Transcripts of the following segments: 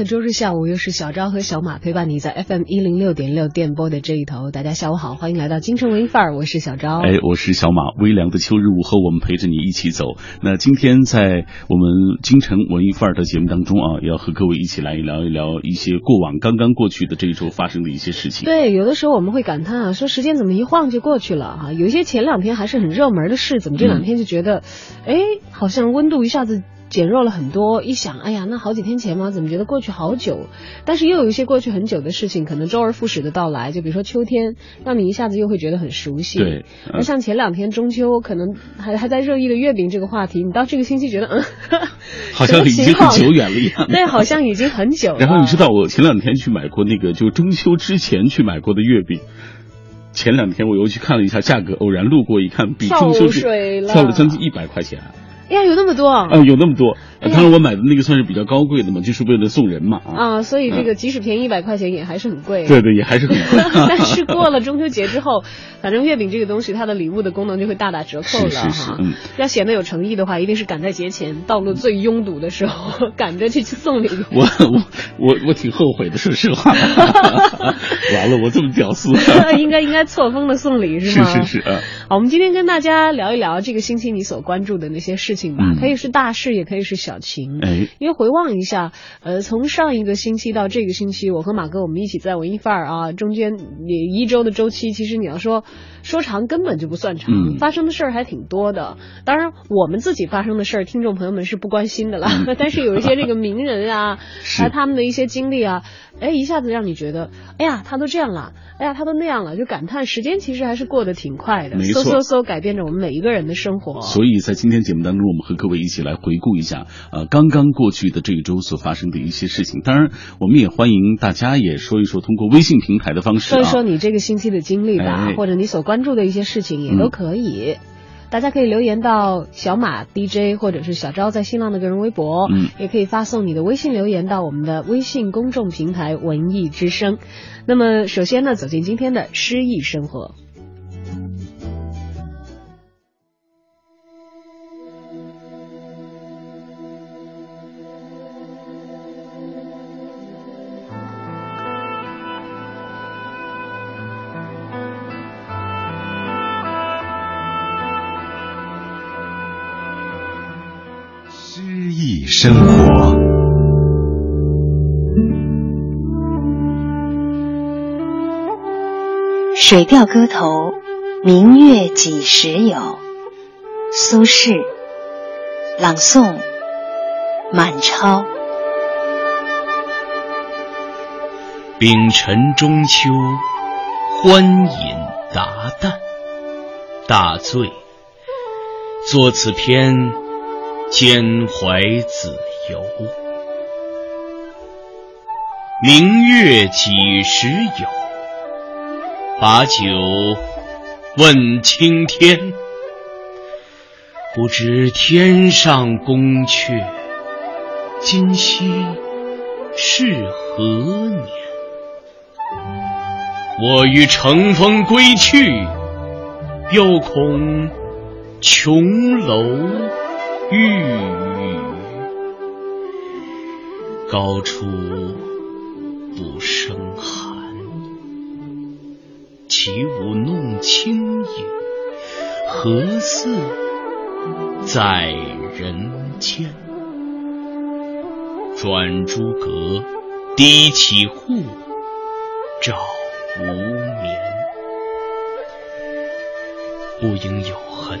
的周日下午，又是小昭和小马陪伴你在 FM 一零六点六电波的这一头。大家下午好，欢迎来到京城文艺范儿，我是小昭。哎，我是小马。微凉的秋日午后，我们陪着你一起走。那今天在我们京城文艺范儿的节目当中啊，要和各位一起来聊一聊一些过往刚刚过去的这一周发生的一些事情。对，有的时候我们会感叹啊，说时间怎么一晃就过去了哈、有一些前两天还是很热门的事，怎么这两天就觉得，哎、好像温度一下子。减弱了很多，一想，哎呀，那好几天前嘛，怎么觉得过去好久？但是又有一些过去很久的事情，可能周而复始的到来，就比如说秋天，让你一下子又会觉得很熟悉。对，而像前两天中秋，可能还还在热议的月饼这个话题，你到这个星期觉得，嗯，好像已经很久远了一样。对，好像已经很久了。然后你知道，我前两天去买过那个，就中秋之前去买过的月饼。前两天我又去看了一下价格，偶然路过一看，比中秋是跳了将近一百块钱。哎呀，有那么多啊！嗯，有那么多。当然，我买的那个算是比较高贵的嘛，就是为了送人嘛。啊，所以这个即使便宜一百块钱，也还是很贵。对对，也还是很贵。但是过了中秋节之后，反正月饼这个东西，它的礼物的功能就会大打折扣了是是是要显得有诚意的话，一定是赶在节前，道路最拥堵的时候，赶着去去送礼。我我我我挺后悔的，说实话。完了，我这么屌丝。应该应该错峰的送礼是是吗？是是啊。好，我们今天跟大家聊一聊这个星期你所关注的那些事情吧，嗯可以是大事，也可以是小情。哎，因为回望一下，呃，从上一个星期到这个星期，我和马哥我们一起在文艺范儿啊，中间也一周的周期，其实你要说说长根本就不算长，嗯发生的事儿还挺多的。当然，我们自己发生的事儿，听众朋友们是不关心的啦。但是有一些这个名人啊，还有他们的一些经历啊，哎，一下子让你觉得，哎呀，他都这样了，哎呀，他都那样了，就感叹时间其实还是过得挺快的，嗖嗖嗖改变着我们每一个人的生活。所以在今天节目当中，我们和各位一起来回顾一下，呃，刚刚过去的这一周所发生的一些事情。当然，我们也欢迎大家也说一说，通过微信平台的方式、啊，说一说你这个星期的经历吧，哎或者你所关注的一些事情也都可以。大家可以留言到小马 DJ 或者是小昭在新浪的个人微博，嗯也可以发送你的微信留言到我们的微信公众平台“文艺之声”。那么，首先呢，走进今天的诗意生活。生活，《水调歌头·明月几时有》苏轼，朗诵：满超。丙辰中秋，欢饮达旦，大醉。作此篇，兼怀子由。明月几时有？把酒问青天。不知天上宫阙，今夕是何年？我欲乘风归去，又恐琼楼玉宇，高处不胜寒。起舞弄清影，何似在人间？转朱阁，低绮户，照无眠。不应有恨，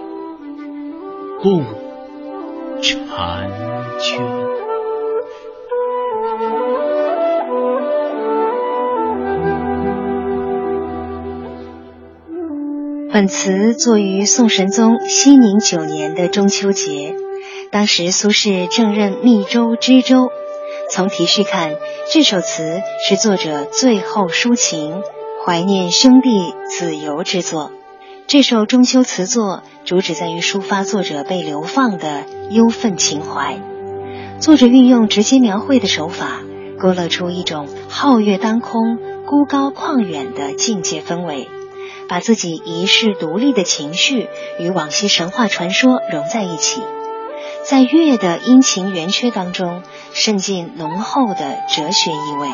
共婵娟。本词作于宋神宗熙宁九年的中秋节，当时苏轼正任密州知州。从题序看，这首词是作者最后抒情、怀念兄弟子由之作。这首中秋词作主旨在于抒发作者被流放的忧愤情怀。作者运用直接描绘的手法，勾勒出一种皓月当空、孤高旷远的境界氛围。把自己遗世独立的情绪与往昔神话传说融在一起，在月的阴晴圆缺当中渗进浓厚的哲学意味。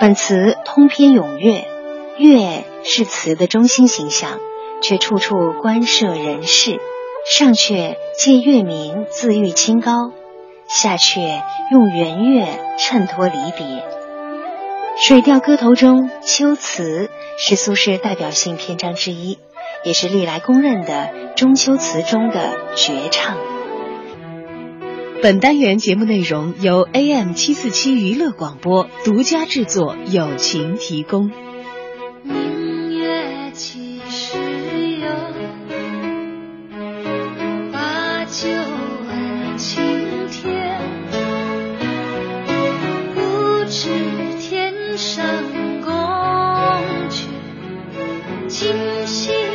本词通篇咏月，月是词的中心形象，却处处关涉人事。上阙借月明自喻清高，下阙用圆月衬托离别。《水调歌头》中，秋词是苏轼代表性篇章之一，也是历来公认的中秋词中的绝唱。本单元节目内容由 AM 七四七娱乐广播独家制作，友情提供。就问青天不知天上宫阙今夕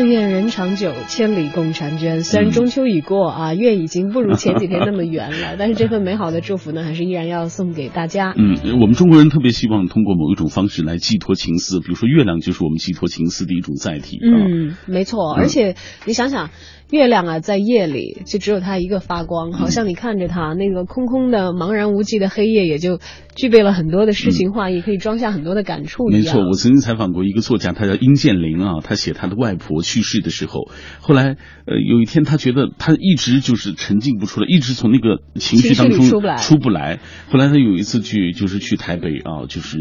但愿人长久，千里共婵娟。虽然中秋已过啊，月已经不如前几天那么圆了，但是这份美好的祝福呢，还是依然要送给大家。嗯，我们中国人特别希望通过某一种方式来寄托情思，比如说月亮就是我们寄托情思的一种载体。嗯，没错。而且你想想，月亮啊，在夜里就只有它一个发光，好像你看着它那个空空的、茫然无际的黑夜，也就具备了很多的诗情画意，可以装下很多的感触。没错，我曾经采访过一个作家，他叫殷建林啊，他写他的外婆。去世的时候，后来呃有一天，他觉得他一直就是沉浸不出来，一直从那个情绪当中出不来。后来他有一次去就是去台北啊，就是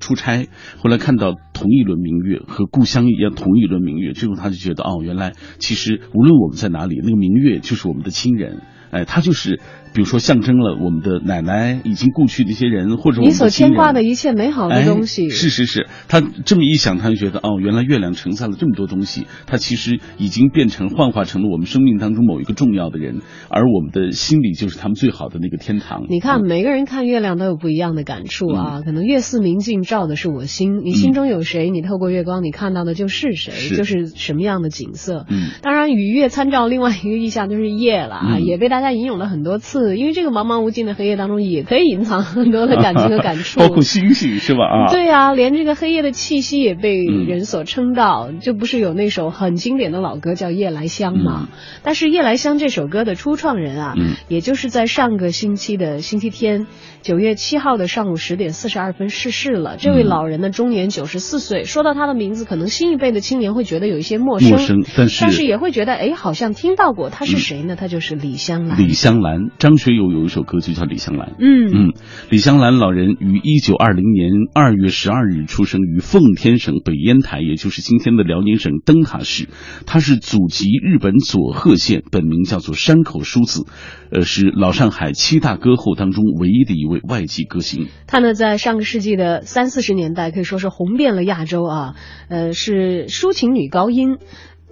出差，后来看到同一轮明月和故乡一样同一轮明月，最后他就觉得哦，原来其实无论我们在哪里，那个明月就是我们的亲人。哎，他就是，比如说象征了我们的奶奶已经故去的一些人，或者你所牵挂的一切美好的东西。是是是，他这么一想，他就觉得哦，原来月亮承载了这么多东西，它其实已经变成幻化成了我们生命当中某一个重要的人，而我们的心里就是他们最好的那个天堂。你看，每个人看月亮都有不一样的感触啊，可能月似明镜照的是我心，你心中有谁，你透过月光你看到的就是谁，就是什么样的景色。嗯，当然与月参照另外一个意象就是夜了啊，也被大家引用了很多次，因为这个茫茫无尽的黑夜当中也可以隐藏很多的感情和感触，包括星星是吧？啊，对啊，连这个黑夜的气息也被人所称道。就不是有那首很经典的老歌叫《夜来香》吗？但是《夜来香》这首歌的初创人啊，也就是在上个星期的星期天，九月七号的上午十点四十二分逝世了。这位老人呢，终年九十四岁。说到他的名字，可能新一辈的青年会觉得有一些陌生，陌生，但是但是也会觉得，哎，好像听到过。他是谁呢？他就是李香兰。李香。香兰，张学友有一首歌就叫《李香兰》。嗯嗯，李香兰老人于一九二零年二月十二日出生于奉天省北烟台，也就是今天的辽宁省灯塔市。他是祖籍日本佐贺县，本名叫做山口淑子，呃，是老上海七大歌后当中唯一的一位外籍歌星。他呢，在上个世纪的三四十年代可以说是红遍了亚洲啊，呃，是抒情女高音。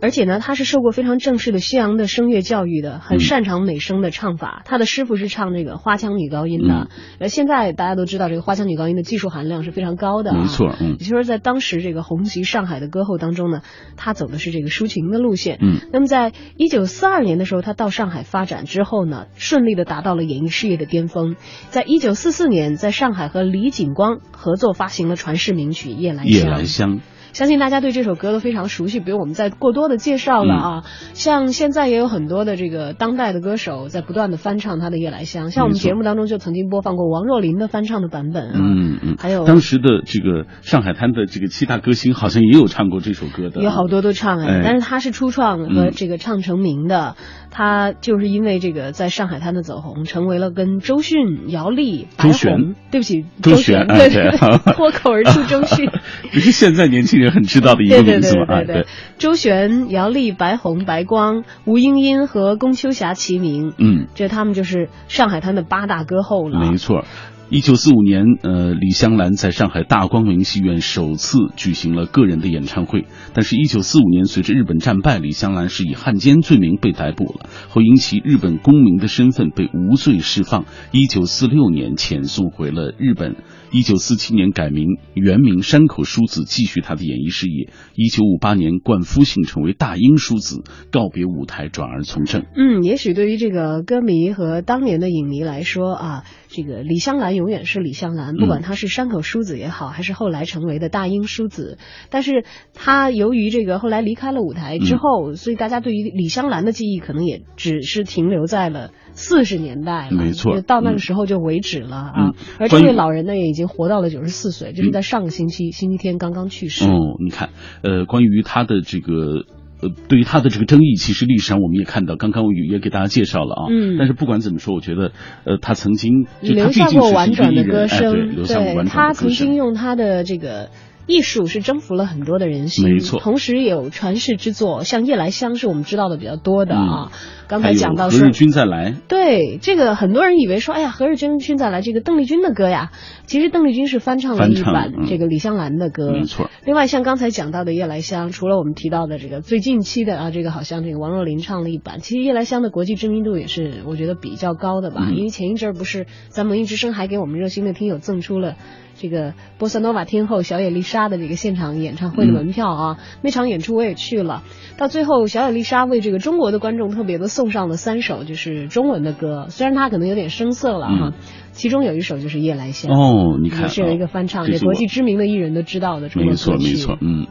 而且呢，他是受过非常正式的西洋的声乐教育的，很擅长美声的唱法。他的师傅是唱这个花腔女高音的。呃，现在大家都知道，这个花腔女高音的技术含量是非常高的。没错，嗯。也就是在当时这个红旗上海的歌后当中呢，他走的是这个抒情的路线。嗯。那么，在一九四二年的时候，他到上海发展之后呢，顺利的达到了演艺事业的巅峰。在一九四四年，在上海和李景光合作发行了传世名曲《夜来香》。夜来香。相信大家对这首歌都非常熟悉，不用我们再过多的介绍了啊。像现在也有很多的这个当代的歌手在不断的翻唱他的《夜来香》，像我们节目当中就曾经播放过王若琳的翻唱的版本啊。嗯嗯。还有当时的这个上海滩的这个七大歌星好像也有唱过这首歌的。有好多都唱哎，但是他是初创和这个唱成名的，他就是因为这个在上海滩的走红，成为了跟周迅、姚丽、周璇，对不起，周璇，对对，脱口而出周迅。这是现在年轻人。很知道的一个名字嘛？对，周璇、姚丽、白虹、白光、吴英英和龚秋霞齐名。嗯，这他们就是上海滩的八大歌后了。没错。一九四五年，呃，李香兰在上海大光明戏院首次举行了个人的演唱会。但是，一九四五年随着日本战败，李香兰是以汉奸罪名被逮捕了，后因其日本公民的身份被无罪释放。一九四六年遣送回了日本。一九四七年改名原名山口淑子，继续他的演艺事业。一九五八年冠夫姓，成为大英淑子，告别舞台，转而从政。嗯，也许对于这个歌迷和当年的影迷来说啊，这个李香兰永远是李香兰，不管她是山口淑子也好，还是后来成为的大英淑子。但是她由于这个后来离开了舞台之后，所以大家对于李香兰的记忆可能也只是停留在了四十年代没错，到那个时候就为止了啊。而这位老人呢，也已经活到了九十四岁，就是在上个星期星期天刚刚去世。哦，你看，呃，关于他的这个，呃，对于他的这个争议，其实历史上我们也看到，刚刚我也给大家介绍了啊。嗯。但是不管怎么说，我觉得，呃，他曾经就留下过婉转的歌声，对，他曾经用他的这个。艺术是征服了很多的人心，没错同时也有传世之作，像夜来香是我们知道的比较多的啊。刚才讲到说何日，君再来，对这个很多人以为说，哎呀，何日君君再来这个邓丽君的歌呀，其实邓丽君是翻唱了一版嗯这个李香兰的歌，没错。另外，像刚才讲到的《夜来香》，除了我们提到的这个最近期的啊，这个好像这个王若琳唱了一版，其实《夜来香》的国际知名度也是我觉得比较高的吧。嗯因为前一阵儿不是咱文艺之声还给我们热心的听友赠出了这个波萨诺瓦天后小野丽莎的这个现场演唱会的门票啊，那场演出我也去了。到最后，小野丽莎为这个中国的观众特别的送上了三首就是中文的歌，虽然他可能有点生涩了哈，其中有一首就是《夜来香》。嗯哦，你看是有一个翻唱，这国际知名的艺人都知道的中国没错歌曲。没错，嗯，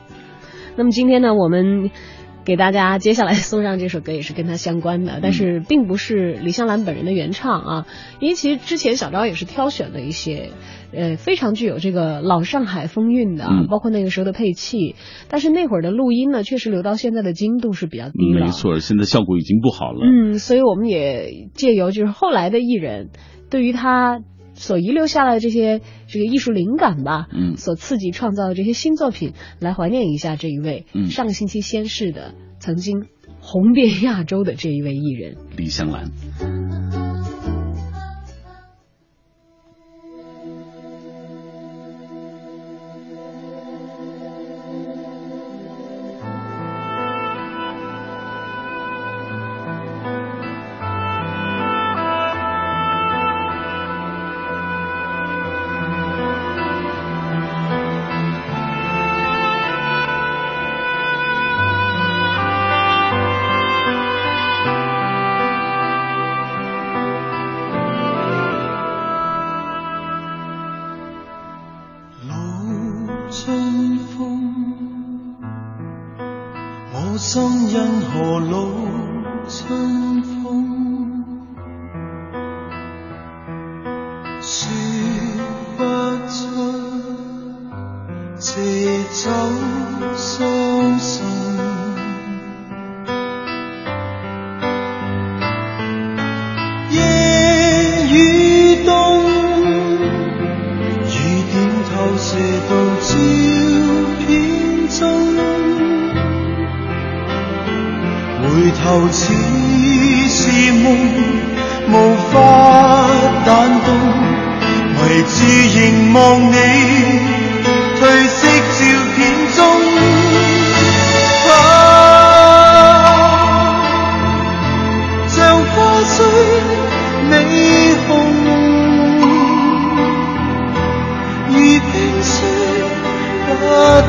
那么今天呢，我们给大家接下来送上这首歌也是跟他相关的，但是并不是李香兰本人的原唱啊，因为其实之前小昭也是挑选了一些。呃，非常具有这个老上海风韵的包括那个时候的配器，但是那会儿的录音呢，确实留到现在的精度是比较低了。没错，现在效果已经不好了。嗯，所以我们也借由就是后来的艺人对于他所遗留下来的这些这个艺术灵感吧，嗯所刺激创造的这些新作品，来怀念一下这一位嗯上个星期先逝的、曾经红遍亚洲的这一位艺人。李香兰。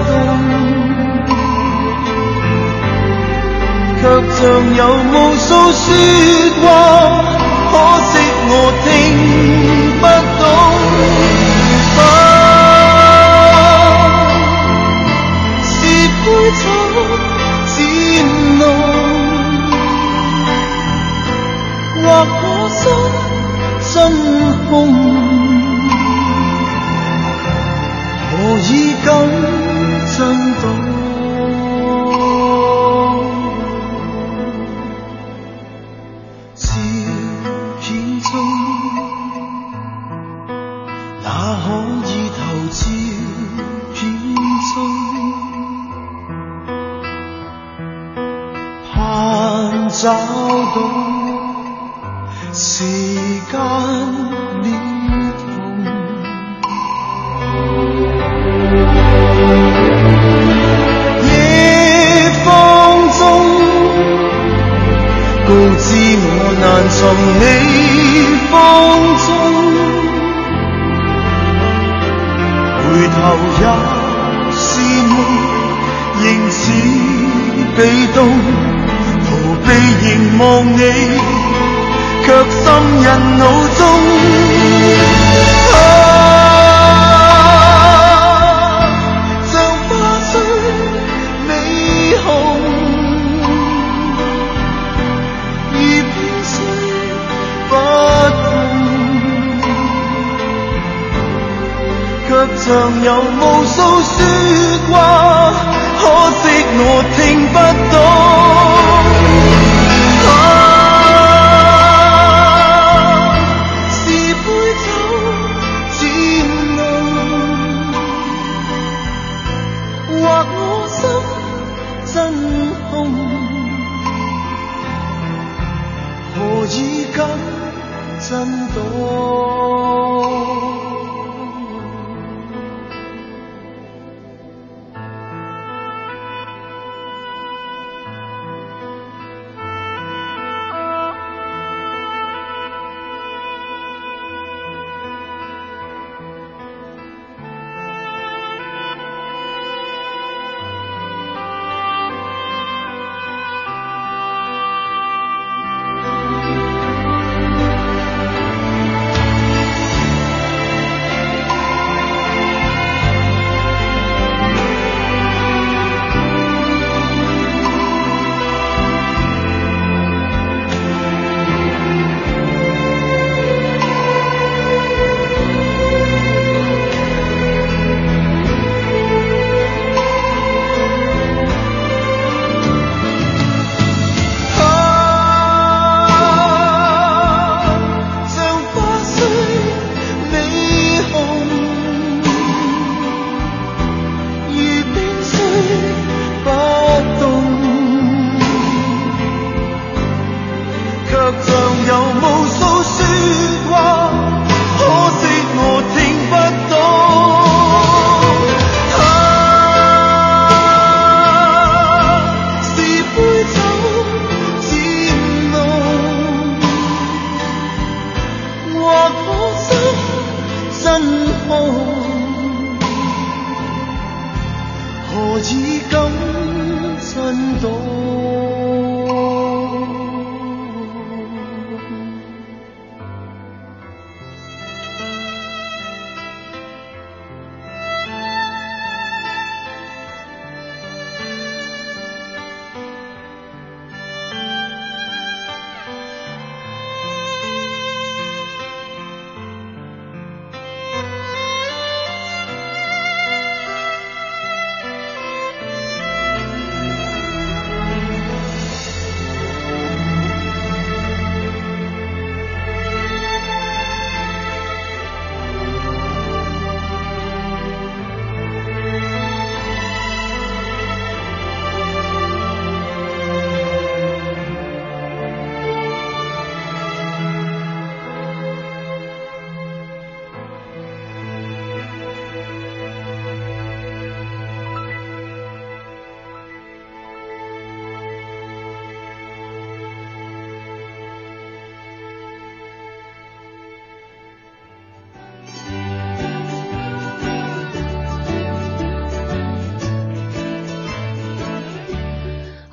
動，卻像有无数说话，可惜我听不懂。啊，是杯酒漸濃，或我心真空。何以敢到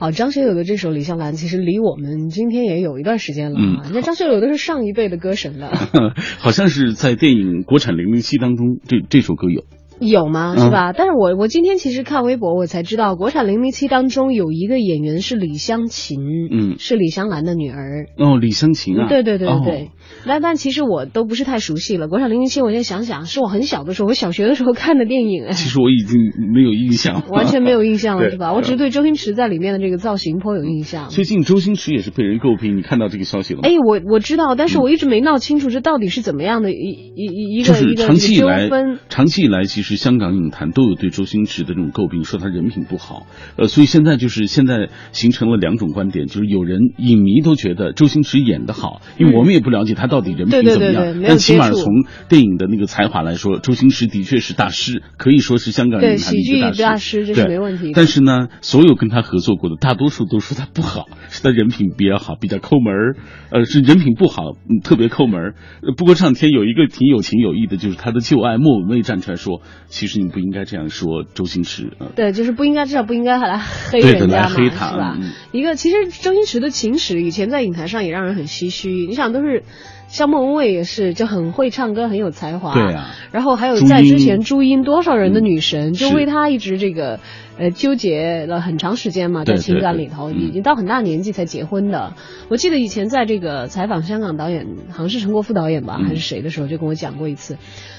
好，张学友的这首《李香兰》其实离我们今天也有一段时间了啊。那、张学友都是上一辈的歌神了，好像是在电影国产零零七当中，这这首歌有。有吗？是吧？但是我我今天其实看微博，我才知道国产零零七当中有一个演员是李湘琴，嗯，是李香兰的女儿。哦，李湘琴啊，对对对对对。哦但但其实我都不是太熟悉了。国产零零七，我现在想想，是我很小的时候，我小学的时候看的电影，哎，其实我已经没有印象了，完全没有印象了，是吧？我只是对周星驰在里面的这个造型颇有印象。最近周星驰也是被人诟病，你看到这个消息了吗？哎，我我知道，但是我一直没闹清楚这到底是怎么样的一一一一个一个长期以来这个纠纷。，长期以来，其实香港影坛都有对周星驰的这种诟病，说他人品不好。呃，所以现在就是现在形成了两种观点，就是有人影迷都觉得周星驰演得好，因为我们也不了解他到底人品怎么样，但起码从电影的那个才华来说，周星驰的确是大师，可以说是香港影坛的一喜剧个大师。大师这是没问题但是呢，所有跟他合作过的，大多数都说他不好，是他人品比较好，比较抠门儿，呃，是人品不好，嗯，特别抠门不过这两天有一个挺有情有义的，就是他的旧爱莫文蔚站出来说，其实你不应该这样说周星驰，呃，对，就是不应该，至少不应该来黑人家嘛，黑他是吧？嗯。一个其实周星驰的情史以前在影坛上也让人很唏嘘，你想都是像莫文蔚也是就很会唱歌，很有才华，对啊，然后还有在之前朱茵多少人的女神，嗯就为她一直这个呃纠结了很长时间嘛，在情感里头，嗯。已经到很大年纪才结婚的。我记得以前在这个采访香港导演，好像是陈国富导演吧，嗯。还是谁的时候，就跟我讲过一次，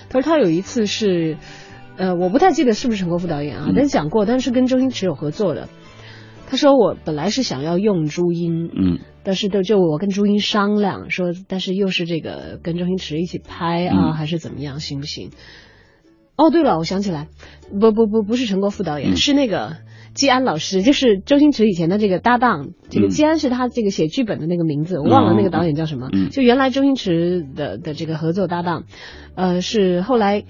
他说他有一次是。呃，我不太记得是不是陈国富导演啊，嗯但是讲过，但是跟周星驰有合作的。他说我本来是想要用朱茵，嗯但是就就我跟朱茵商量说，但是又是这个跟周星驰一起拍啊，嗯还是怎么样，行不行？哦，对了，我想起来，不不不，不是陈国富导演，嗯是那个季安老师，就是周星驰以前的这个搭档。这个嗯季安是他这个写剧本的那个名字，我忘了那个导演叫什么。嗯就原来周星驰的的这个合作搭档，呃，是后来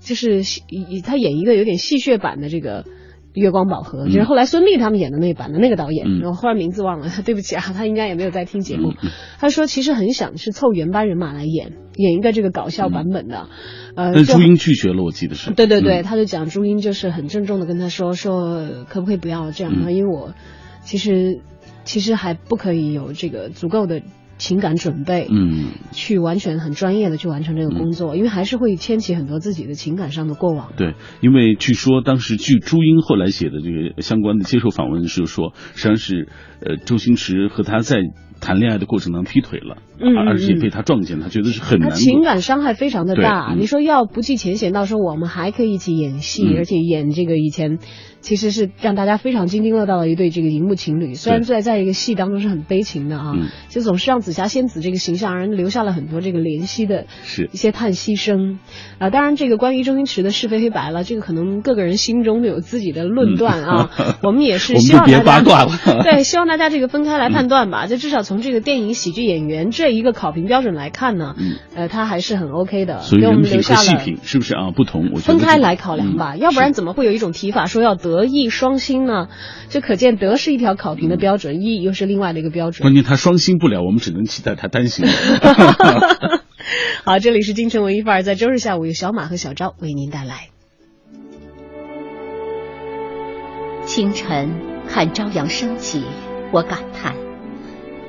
就是以以他演一个有点戏谑版的这个。月光宝盒，就是后来孙俪他们演的那版的那个导演，嗯然后忽然名字忘了，对不起啊，他应该也没有在听节目。他说其实很想是凑原班人马来演，演一个这个搞笑版本的，呃，但朱茵拒绝了，我记得是。对对对，嗯他就讲朱茵就是很郑重的跟他说说可不可以不要这样？因为我其实其实还不可以有这个足够的情感准备，嗯去完全很专业的去完成这个工作，因为还是会牵起很多自己的情感上的过往。对，因为据说当时据朱茵后来写的这个相关的接受访问是说，实际上是呃周星驰和他在谈恋爱的过程当中劈腿了，嗯嗯而且被他撞见，他觉得是很难过。情感伤害非常的大，你说要不计前嫌，到时候我们还可以一起演戏，嗯而且演这个以前其实是让大家非常津津乐道的一对这个荧幕情侣，虽然在在一个戏当中是很悲情的啊，嗯就总是让紫霞仙子这个形象让人留下了很多这个怜惜的是一些叹息声啊。当然，这个关于周星驰的是非黑白了，这个可能各个人心中都有自己的论断啊。我们也是 我们就别希望大家八卦了对，希望大家这个分开来判断吧。就至少从这个电影喜剧演员这一个考评标准来看呢，嗯呃，他还是很 OK 的，所以给我人品和们留下了。戏品是不是啊不同？我觉得分开来考量吧，嗯要不然怎么会有一种提法说要德艺双馨呢？就可见德是一条考评的标准，艺又是另外的一个标准。关键他双薪不了，我们只能期待他单薪。好，这里是京城文艺范儿，在周日下午有小马和小昭为您带来。清晨看朝阳升起，我感叹，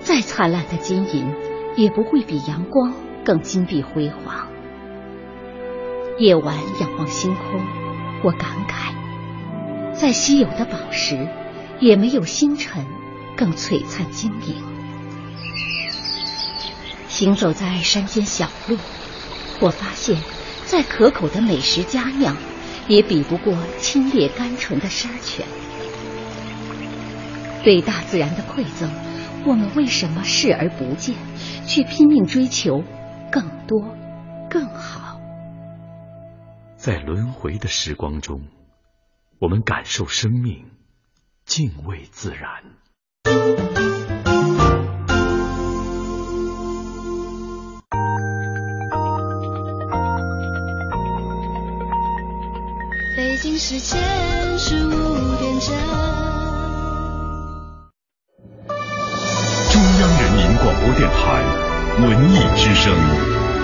再灿烂的金银，也不会比阳光更金碧辉煌。夜晚仰望星空，我感慨，再稀有的宝石，也没有星辰更璀璨晶莹。行走在山间小路，我发现，再可口的美食佳酿，也比不过清冽甘醇的山泉。对大自然的馈赠，我们为什么视而不见，却拼命追求更多、更好？在轮回的时光中，我们感受生命，敬畏自然。北京时间十五点整。中央人民广播电台文艺之声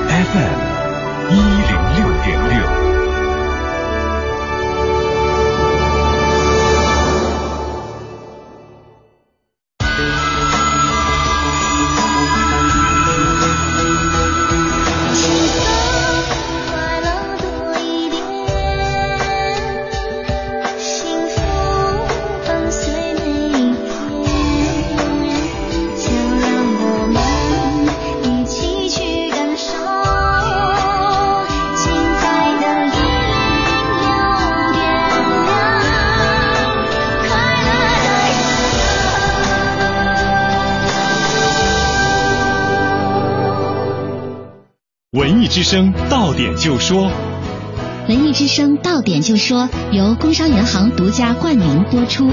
FM 一零六点六。之声到点就说，文艺之声到点就说由工商银行独家冠名播出。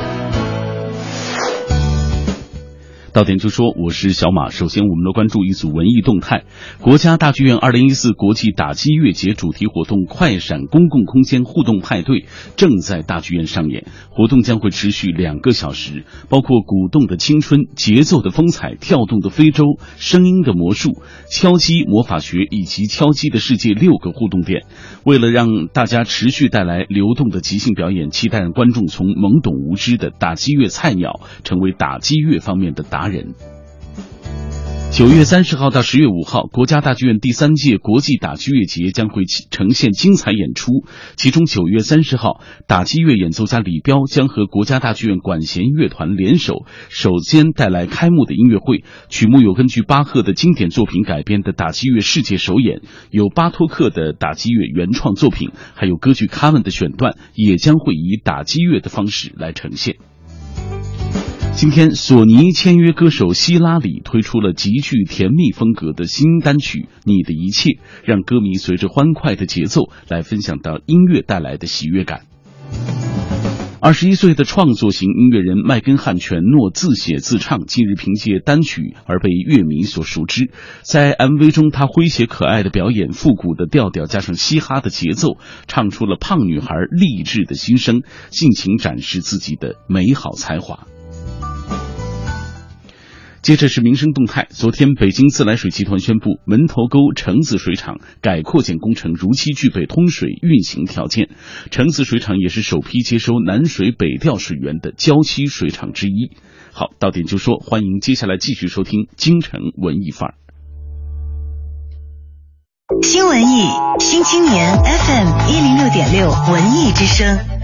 到点就说，我是小马。首先，我们来关注一组文艺动态。国家大剧院二零一四国际打击乐节主题活动“快闪公共空间互动派对”正在大剧院上演，活动将会持续两个小时，包括鼓动的青春、节奏的风采、跳动的非洲、声音的魔术、敲击魔法学以及敲击的世界六个互动点。为了让大家持续带来流动的即兴表演，期待让观众从懵懂无知的打击乐菜鸟成为打击乐方面的打达人。九月三十号到十月五号，国家大剧院第三届国际打击乐节将会呈现精彩演出。其中，九月三十号，打击乐演奏家李彪将和国家大剧院管弦乐团联手，首先带来开幕的音乐会。曲目有根据巴赫的经典作品改编的打击乐世界首演，有巴托克的打击乐原创作品，还有歌剧《卡门》的选段，也将会以打击乐的方式来呈现。今天，索尼签约歌手希拉里推出了极具甜蜜风格的新单曲《你的一切》，让歌迷随着欢快的节奏来分享到音乐带来的喜悦感。二十一岁的创作型音乐人麦根汉全诺自写自唱，近日凭借单曲而被乐迷所熟知。在 MV 中，他诙谐可爱的表演，复古的调调加上嘻哈的节奏，唱出了胖女孩励志的心声，尽情展示自己的美好才华。接着是民生动态。昨天，北京自来水集团宣布，门头沟橙子水厂改扩建工程如期具备通水运行条件。橙子水厂也是首批接收南水北调水源的郊区水厂之一。好，到点就说，欢迎接下来继续收听京城文艺范儿。新文艺新青年 FM 一零六点六文艺之声。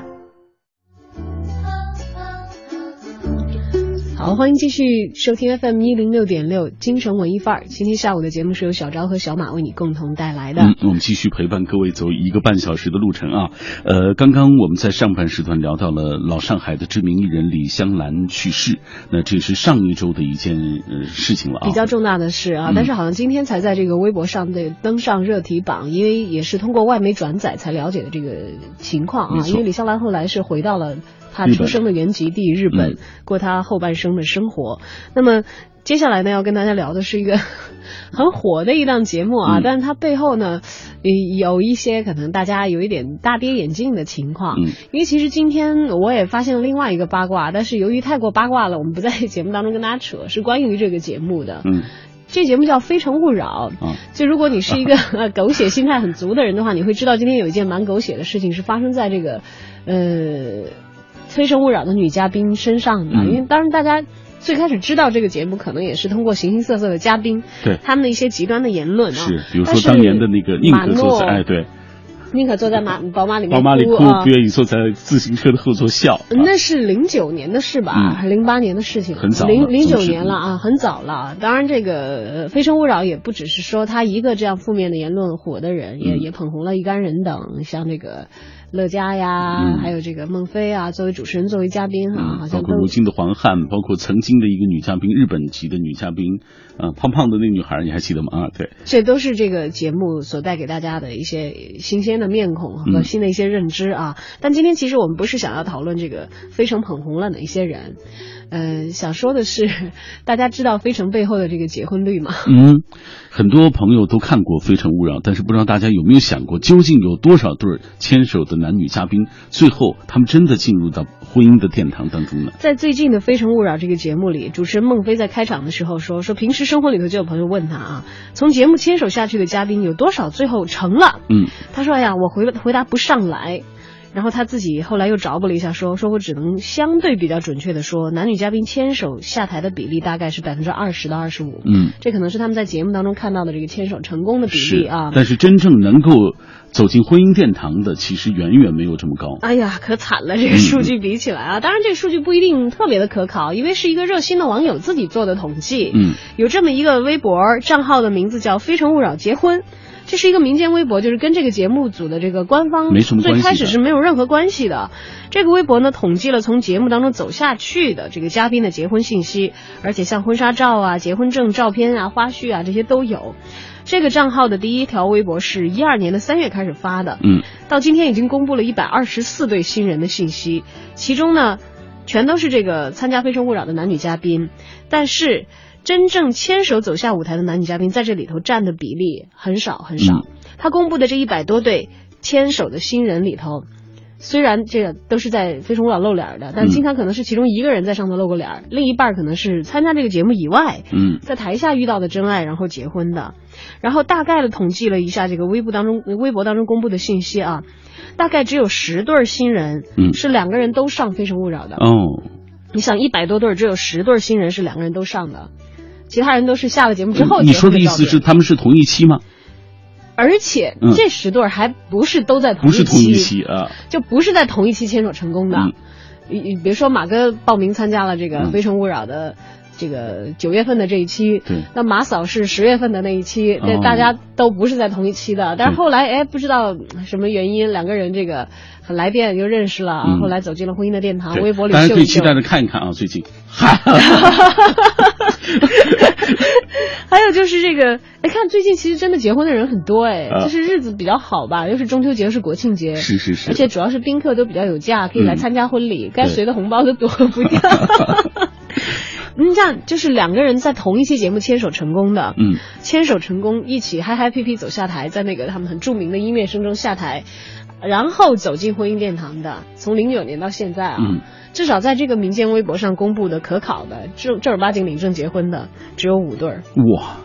好，欢迎继续收听 FM 一零六点六京城文艺范儿。今天下午的节目是由小昭和小马为你共同带来的。嗯，我们继续陪伴各位走一个半小时的路程啊。呃，刚刚我们在上半时段聊到了老上海的知名艺人李香兰去世，那这是上一周的一件呃事情了啊。比较重大的事啊，嗯但是好像今天才在这个微博上的登上热题榜，因为也是通过外媒转载才了解的这个情况啊。因为李香兰后来是回到了她日本出生的原籍地日本，嗯过他后半生的生活。那么接下来呢，要跟大家聊的是一个 很火的一档节目啊，嗯但是它背后呢，呃有一些可能大家有一点大跌眼镜的情况。嗯因为其实今天我也发现了另外一个八卦，但是由于太过八卦了，我们不在节目当中跟大家扯，是关于这个节目的。嗯这节目叫《非诚勿扰》。啊就如果你是一个呃狗血心态很足的人的话，你会知道今天有一件蛮狗血的事情是发生在这个呃《非诚勿扰》的女嘉宾身上的。嗯因为当然大家最开始知道这个节目，可能也是通过形形色色的嘉宾对他们的一些极端的言论啊。是，比如说当年的那个宁可坐在哎对，宁可坐在马宝马里面宝马里哭，啊不。愿意坐在自行车的后座笑。啊那是零九年的事吧，嗯还是零八年的事情？很早零零九年了啊，很早了。当然，这个呃《非诚勿扰》也不只是说他一个这样负面的言论火的人，也嗯也捧红了一干人等，像这个乐嘉呀，嗯还有这个孟非啊，作为主持人，作为嘉宾哈、嗯，好像包括如今的黄汉，包括曾经的一个女嘉宾，日本籍的女嘉宾，啊，胖胖的那女孩，你还记得吗？啊，对，这都是这个节目所带给大家的一些新鲜的面孔和嗯新的一些认知啊。但今天其实我们不是想要讨论这个非常捧红了哪一些人，呃，想说的是，大家知道非诚背后的这个结婚率吗？嗯，很多朋友都看过《非诚勿扰》，但是不知道大家有没有想过，究竟有多少对儿牵手的男女嘉宾，最后他们真的进入到婚姻的殿堂当中呢？在最近的《非诚勿扰》这个节目里，主持人孟非在开场的时候说，说平时生活里头就有朋友问他啊，从节目牵手下去的嘉宾有多少最后成了？嗯，他说：“哎呀，我回回答不上来。”然后他自己后来又找补了一下说，说我只能相对比较准确的说，男女嘉宾牵手下台的比例大概是百分之二十到二十五。嗯，这可能是他们在节目当中看到的这个牵手成功的比例啊。但是真正能够走进婚姻殿堂的，其实远远没有这么高。哎呀，可惨了！这个数据比起来啊，当然这个数据不一定特别的可靠，因为是一个热心的网友自己做的统计。嗯，有这么一个微博账号的名字叫“非诚勿扰结婚”，这是一个民间微博，就是跟这个节目组的这个官方没什么关系最开始是没有任何关系的。这个微博呢，统计了从节目当中走下去的这个嘉宾的结婚信息，而且像婚纱照啊、结婚证照片啊、花絮啊这些都有。这个账号的第一条微博是一二年的三月开始发的，嗯，到今天已经公布了一百二十四对新人的信息，其中呢，全都是这个参加《非诚勿扰》的男女嘉宾，但是真正牵手走下舞台的男女嘉宾在这里头占的比例很少很少。嗯他公布的这一百多对牵手的新人里头。虽然这个都是在《非诚勿扰》露脸的，但嗯经常可能是其中一个人在上头露过脸儿，另一半可能是参加这个节目以外，嗯在台下遇到的真爱，然后结婚的。然后大概的统计了一下这个微博当中微博当中公布的信息啊，大概只有十对新人，嗯是两个人都上《非诚勿扰》的。哦，你想一百多对儿，只有十对儿新人是两个人都上的，其他人都是下了节目之后你说的意思是他们是同一期吗？而且嗯。这十对儿还不是都在同不是同一期啊，就不是在同一期牵手成功的。嗯。你你别说马哥报名参加了这个《嗯非诚勿扰》的这个九月份的这一期，对那马嫂是十月份的那一期，那哦大家都不是在同一期的。但是后来哎，不知道什么原因，两个人这个很来电又认识了啊，嗯。后来走进了婚姻的殿堂，微博里大家秀一秀。可以期待着看一看啊，最近。还有就是这个，哎，看最近其实真的结婚的人很多哎，啊。就是日子比较好吧，又是中秋节，又是国庆节，是是是。而且主要是宾客都比较有假，可以来嗯。参加婚礼，该对随的红包都躲不掉。嗯，这样就是两个人在同一期节目牵手成功的，嗯，牵手成功，一起嗨嗨皮皮走下台，在那个他们很著名的音乐声中下台，然后走进婚姻殿堂的，从零九年到现在啊，嗯至少在这个民间微博上公布的可考的正正儿八经领证结婚的只有五对儿。哇，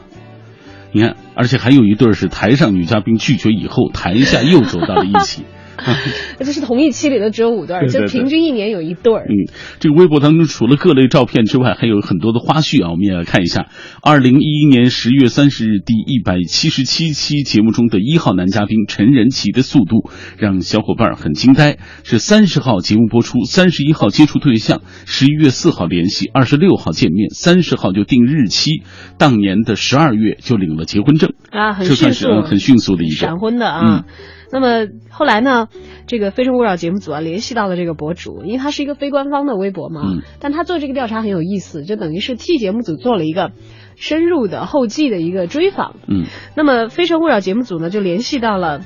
你看，而且还有一对儿是台上女嘉宾拒绝以后，台下又走到了一起。这是同一期里的只有五对就平均一年有一对儿。嗯，这个微博当中除了各类照片之外，还有很多的花絮啊，我们也来看一下。二零一一年十月三十日第一百七十七期节目中的一号男嘉宾陈仁奇的速度让小伙伴很惊呆。是三十号节目播出，三十一号接触对象，十一月四号联系，二十六号见面，三十号就定日期，当年的十二月就领了结婚证啊，很这算迅速，是呃很迅速的一个闪婚的啊。嗯那么后来呢，这个《非诚勿扰》节目组啊联系到了这个博主，因为他是一个非官方的微博嘛，嗯但他做这个调查很有意思，就等于是替节目组做了一个深入的后继的一个追访。嗯那么《非诚勿扰》节目组呢就联系到了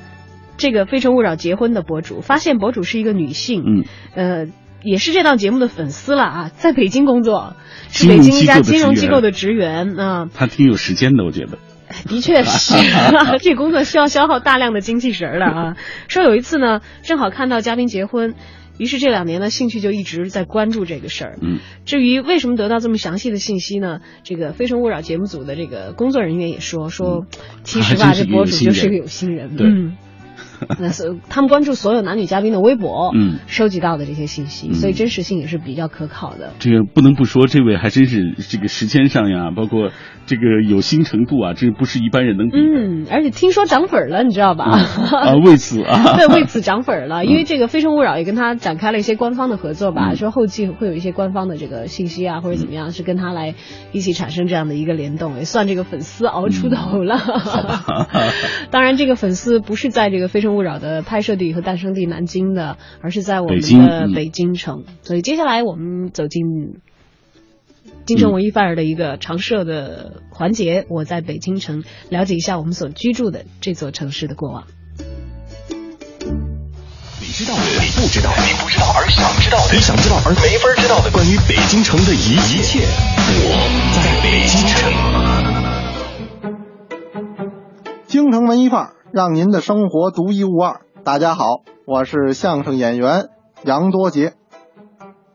这个《非诚勿扰》结婚的博主，发现博主是一个女性，嗯，呃。也是这档节目的粉丝了啊，在北京工作，是北京一家金融机构的职员啊。他挺有时间的，我觉得。的确是，这工作需要消耗大量的精气神儿的啊。说有一次呢，正好看到嘉宾结婚，于是这两年呢，兴趣就一直在关注这个事儿。嗯，至于为什么得到这么详细的信息呢？这个《非诚勿扰》节目组的这个工作人员也说，说其实吧，这博主就是个有心人。对嗯。那是他们关注所有男女嘉宾的微博，嗯，收集到的这些信息，嗯所以真实性也是比较可靠的。这个不能不说，这位还真是这个时间上呀，包括这个有心程度啊，这不是一般人能比的。嗯，而且听说涨粉儿了，你知道吧？啊，为此啊，对，为此涨粉儿了，因为嗯这个《非诚勿扰》也跟他展开了一些官方的合作吧，嗯说后期会有一些官方的这个信息啊，或者怎么样，是跟他来一起产生这样的一个联动，也算这个粉丝熬出头了。当然，这个粉丝不是在这个《非诚勿扰》的拍摄地和诞生地南京的，而是在我们北京嗯的北京城。所以接下来我们走进。京城文艺范儿的一个常设的环节，我在北京城了解一下我们所居住的这座城市的过往。你知道的，你不知道的，你不知道而想知道的，你想知道而没法知道的，关于北京城的一一切，我在北京城。京城文艺范儿，让您的生活独一无二。大家好，我是相声演员杨多杰。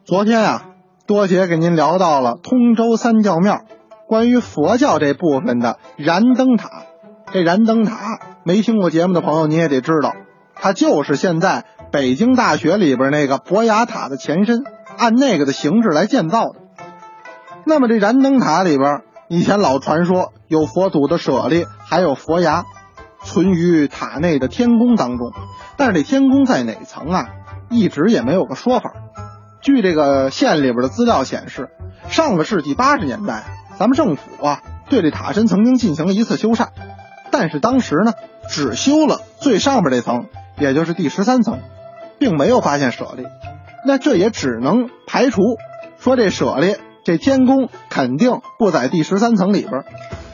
昨天啊，多杰给您聊到了通州三教庙关于佛教这部分的燃灯塔。这燃灯塔，没听过节目的朋友你也得知道，它就是现在北京大学里边那个博雅塔的前身，按那个的形制来建造的。那么这燃灯塔里边，以前老传说有佛祖的舍利，还有佛牙，存于塔内的天宫当中。但是这天宫在哪层啊？一直也没有个说法。据这个县里边的资料显示，上个世纪八十年代，咱们政府啊对这塔身曾经进行了一次修缮，但是当时呢只修了最上边这层，也就是第十三层，并没有发现舍利。那这也只能排除说这舍利这天宫肯定不在第十三层里边，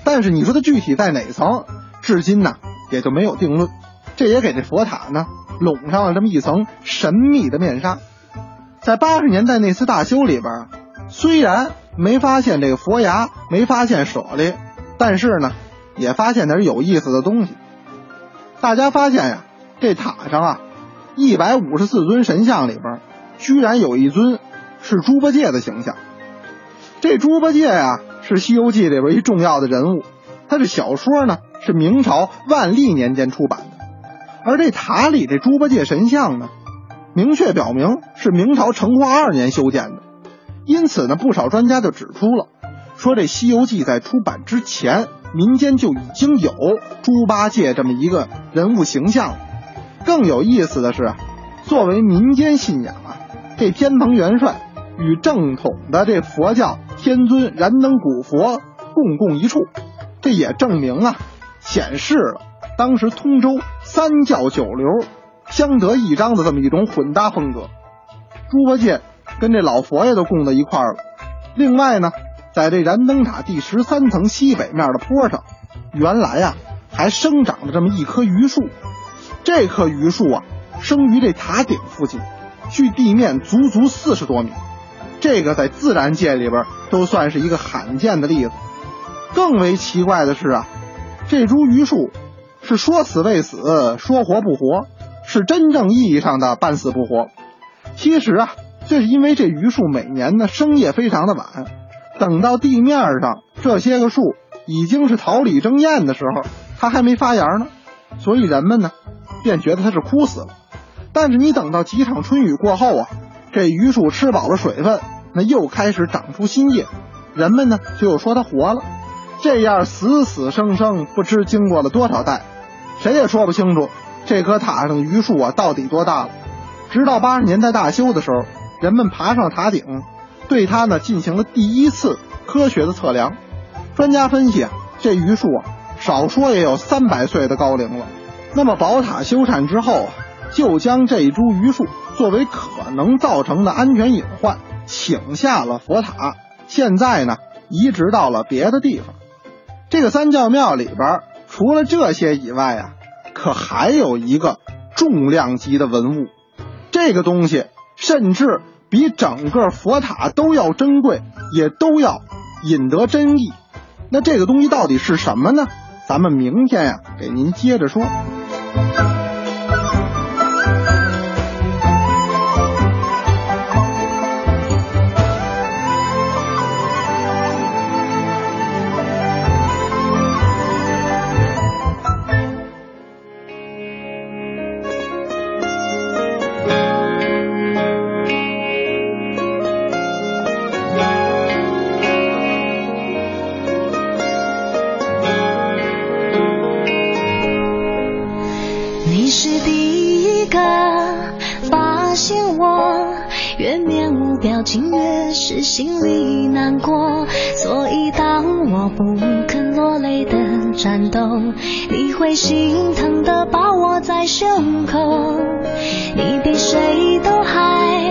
但是你说它具体在哪层，至今呢也就没有定论。这也给这佛塔呢笼上了这么一层神秘的面纱。在八十年代那次大修里边，虽然没发现这个佛牙，没发现舍利，但是呢，也发现点有意思的东西。大家发现呀，这塔上啊，一百五十四尊神像里边，居然有一尊是猪八戒的形象。这猪八戒呀、是《西游记》里边一重要的人物，他这小说呢是明朝万历年间出版的，而这塔里这猪八戒神像呢，明确表明是明朝成化二年修建的。因此呢，不少专家就指出了，说这《西游记》在出版之前民间就已经有猪八戒这么一个人物形象了。更有意思的是，作为民间信仰啊，这天蓬元帅与正统的这佛教天尊燃灯古佛共共一处，这也证明啊，显示了当时通州三教九流相得益彰的这么一种混搭风格。猪八戒跟这老佛爷都供在一块儿了。另外呢，在这燃灯塔第十三层西北面的坡上，原来呀、还生长着这么一棵榆树。这棵榆树啊，生于这塔顶附近，距地面足足四十多米。这个在自然界里边都算是一个罕见的例子。更为奇怪的是啊，这株榆树是说死未死，说活不活，是真正意义上的半死不活。其实啊，这是因为这榆树每年呢生叶非常的晚，等到地面上这些个树已经是桃李争艳的时候，它还没发芽呢，所以人们呢便觉得它是枯死了。但是你等到几场春雨过后啊，这榆树吃饱了水分，那又开始长出新叶，人们呢就又说它活了。这样死死生生，不知经过了多少代，谁也说不清楚这棵塔上的榆树啊到底多大了。直到八十年代大修的时候，人们爬上塔顶，对它呢进行了第一次科学的测量。专家分析，这榆树啊，少说也有三百岁的高龄了。那么宝塔修缮之后啊，就将这株榆树作为可能造成的安全隐患，请下了佛塔。现在呢，移植到了别的地方。这个三教庙里边，除了这些以外啊，可还有一个重量级的文物。这个东西甚至比整个佛塔都要珍贵，也都要引得真意。那这个东西到底是什么呢？咱们明天呀、给您接着说。情，越是心里难过。所以当我不肯落泪的颤抖，你会心疼的抱我在胸口。你比谁都还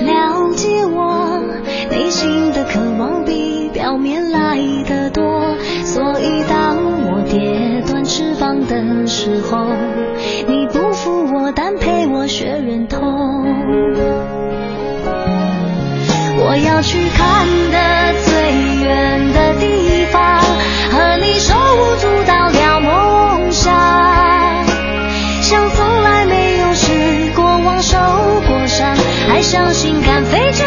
了解我内心的渴望，比表面来的多。所以当我跌断翅膀的时候，你不负我，但陪我学忍痛。我要去看的最远的地方，和你手舞足蹈聊梦想，像从来没有失过望、受过伤，还相信敢飞就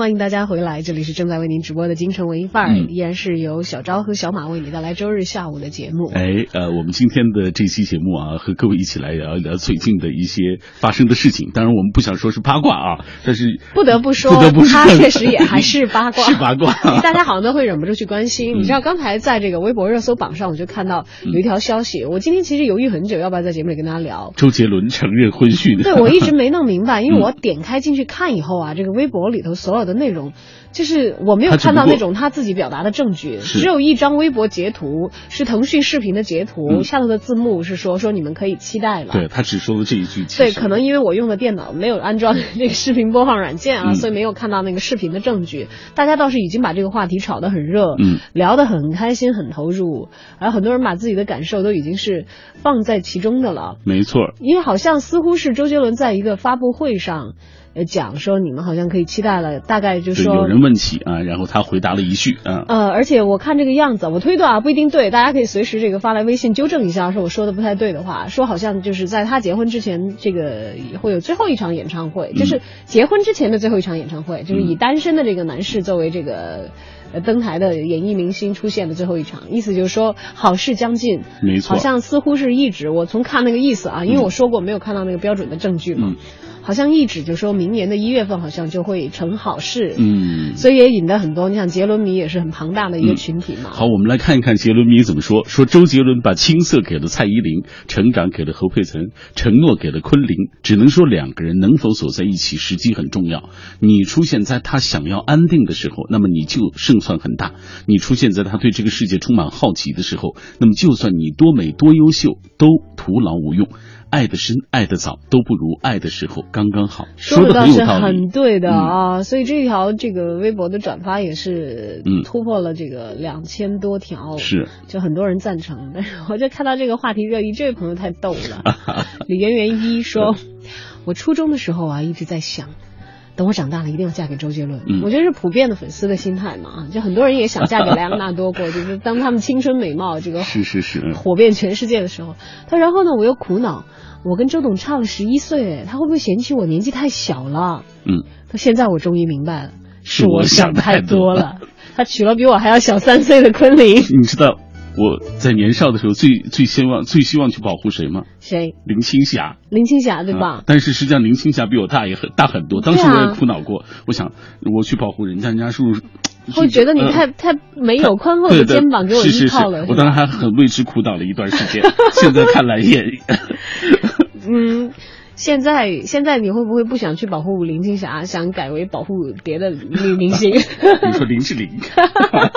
欢迎大家回来，这里是正在为您直播的京城文艺范儿，嗯依然是由小昭和小马为你带来周日下午的节目。哎，呃，我们今天的这期节目啊，和各位一起来聊一聊最近的一些发生的事情。当然，我们不想说是八卦啊，但是不得不说，不得不说他确实也还是八卦，是八卦 大家好像都会忍不住去关心。嗯你知道，刚才在这个微博热搜榜上，我就看到有一条消息，我今天其实犹豫很久，要不要在节目里跟大家聊。周杰伦承认婚讯。对，我一直 没弄明白，因为嗯我点开进去看以后啊，这个微博里头所有的内容，就是我没有看到那种他自己表达的证据，是只有一张微博截图，是腾讯视频的截图，嗯下头的字幕是说说你们可以期待了。对他只说了这一句。对，可能因为我用的电脑没有安装那个视频播放软件啊，嗯所以没有看到那个视频的证据。大家倒是已经把这个话题炒得很热，嗯，聊得很开心、很投入，然后很多人把自己的感受都已经是放在其中的了。没错，因为好像似乎是周杰伦在一个发布会上，呃，讲说你们好像可以期待了，大概就说有人问起啊，然后他回答了一句啊，呃，而且我看这个样子，我推断啊不一定对，大家可以随时这个发来微信纠正一下，说我说的不太对的话，说好像就是在他结婚之前，这个会有最后一场演唱会，嗯就是结婚之前的最后一场演唱会，就是以单身的这个男士作为这个。呃，登台的演艺明星出现的最后一场，意思就是说好事将近，没错好像似乎是一直。我从看那个意思啊，因为我说过没有看到那个标准的证据嘛，嗯好像一指就说明年的一月份好像就会成好事，嗯。所以也引得很多，你想杰伦迷也是很庞大的一个群体嘛。好，我们来看一看杰伦迷怎么说。说周杰伦把青涩给了蔡依林，成长给了何佩岑，承诺给了昆凌。只能说两个人能否走在一起，时机很重要。你出现在他想要安定的时候，那么你就胜算很大；你出现在他对这个世界充满好奇的时候，那么就算你多美多优秀，都徒劳无用。爱的深，爱的早，都不如爱的时候刚刚好。说的倒是很对的啊，所以这条这个微博的转发也是嗯突破了这个两千多条，是就很多人赞成。但 是我就看到这个话题热议，这位朋友太逗了。李媛媛一说，我初中的时候啊一直在想。等我长大了，一定要嫁给周杰伦。嗯我觉得是普遍的粉丝的心态嘛，啊，就很多人也想嫁给莱昂纳多过，就是当他们青春美貌这个是是是，火遍全世界的时候，他然后呢，我又苦恼，我跟周董差了十一岁，他会不会嫌弃我年纪太小了？嗯，他现在我终于明白了，是我我想想太多多了。他娶了比我还要小三岁的昆凌，你知道我在年少的时候最最希望最希望去保护谁吗？谁？林青霞。林青霞对吧？啊但是实际上林青霞比我大也很大很多，当时我也苦恼过，我想我去保护人家，人家是不是会觉得你太、嗯太没有宽厚的的肩膀给我依靠了。我当时还很为之苦恼了一段时间，现在看来也嗯，现在现在你会不会不想去保护林青霞，想改为保护别的女明星？你说林志玲，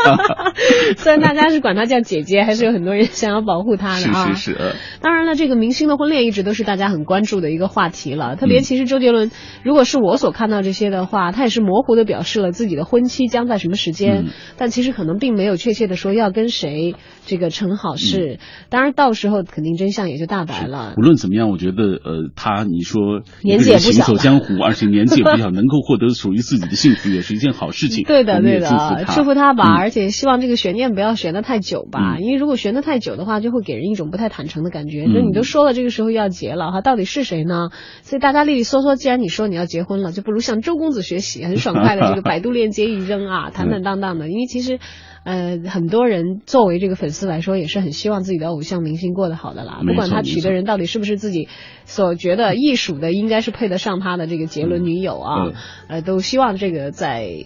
虽然大家是管她叫姐姐，还是有很多人想要保护她的啊。是是，呃当然了，这个明星的婚恋一直都是大家很关注的一个话题了。特别嗯其实周杰伦，如果是我所看到这些的话，他也是模糊的表示了自己的婚期将在什么时间，嗯但其实可能并没有确切的说要跟谁这个成好嗯事。当然，到时候肯定真相也就大白了无。论怎么样，我觉得呃，他你说年纪也不一个人行走江湖，而且年纪也不小，能够获得属于自己的幸福，也是一件好事情。对的，对的，祝福他，吧。嗯而且希望这个悬念不要悬得太久吧，嗯因为如果悬得太久的话，就会给人一种不太坦诚的感觉。嗯那、你都说了这个时候要结了哈，到底是谁呢？所以大家利利索索，既然你说你要结婚了，就不如向周公子学习，很爽快的这个百度链接一扔啊，坦坦荡荡的。因为其实。呃，很多人作为这个粉丝来说，也是很希望自己的偶像明星过得好的啦。不管他娶的人到底是不是自己所觉得艺术的，应该是配得上他的这个杰伦女友啊，嗯呃，都希望这个在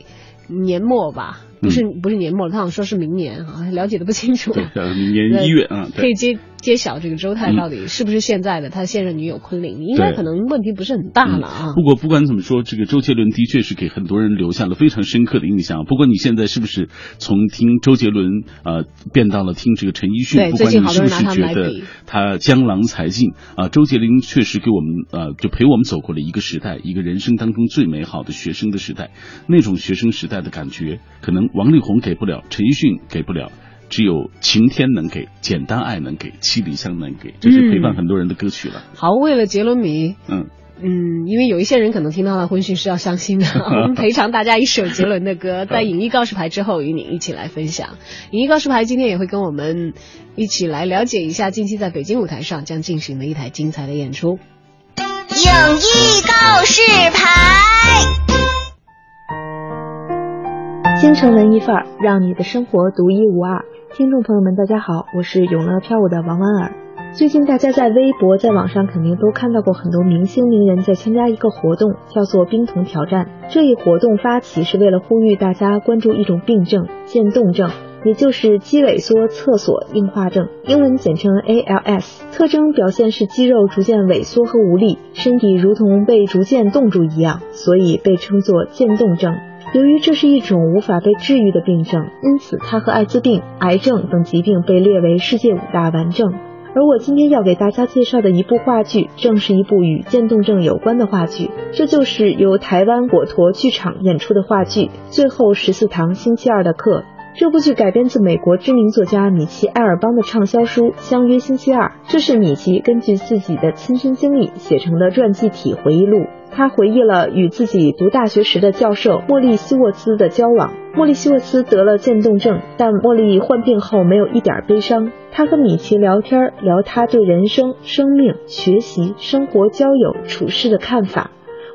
年末吧，不是、不是年末了，他好像说是明年啊，了解的不清楚。对，呃明年一月啊，对可以揭揭晓这个周泰嗯到底是不是现在的他现任女友昆凌，应该可能问题不是很大了啊。不过不管怎么说，这个周杰伦的确是给很多人留下了非常深刻的印象。不管你现在是不是从听周杰伦呃变到了听这个陈奕迅，对不管最近好你是不是多人拿他们来觉得比他江郎才尽啊、周杰伦确实给我们呃就陪我们走过了一个时代，一个人生当中最美好的学生的时代。那种学生时代的感觉，可能王力宏给不了，陈奕迅给不了。只有晴天能给，简单爱能给，七里香能给，这是陪伴很多人的歌曲了。好，为了杰伦米，嗯，嗯，因为有一些人可能听到了婚讯是要伤心的，我们赔偿大家一首杰伦的歌，在影艺告示牌之后与你一起来分享。影艺告示牌今天也会跟我们一起来了解一下近期在北京舞台上将进行的一台精彩的演出。影艺告示牌。京城文艺范儿，让你的生活独一无二。听众朋友们，大家好，我是永乐飘舞的王婉儿。最近大家在微博、在网上肯定都看到过很多明星名人在参加一个活动，叫做冰桶挑战。这一活动发起是为了呼吁大家关注一种病症——渐冻症。也就是肌萎缩厕所硬化症，英文简称 ALS，特征表现是肌肉逐渐萎缩和无力，身体如同被逐渐冻住一样，所以被称作渐冻症。由于这是一种无法被治愈的病症，因此它和艾滋病、癌症等疾病被列为世界五大顽症。而我今天要给大家介绍的一部话剧，正是一部与渐冻症有关的话剧，这就是由台湾果陀剧场演出的话剧《最后十四堂星期二的课》。这部剧改编自美国知名作家米奇·埃尔邦的畅销书《相约星期二》，这是米奇根据自己的亲身经历写成的传记体回忆录。他回忆了与自己读大学时的教授莫莉·希沃兹的交往。莫莉·希沃兹得了渐冻症，但莫莉患病后没有一点悲伤。他和米奇聊天，聊他对人生、生命、学习、生活、交友、处事的看法。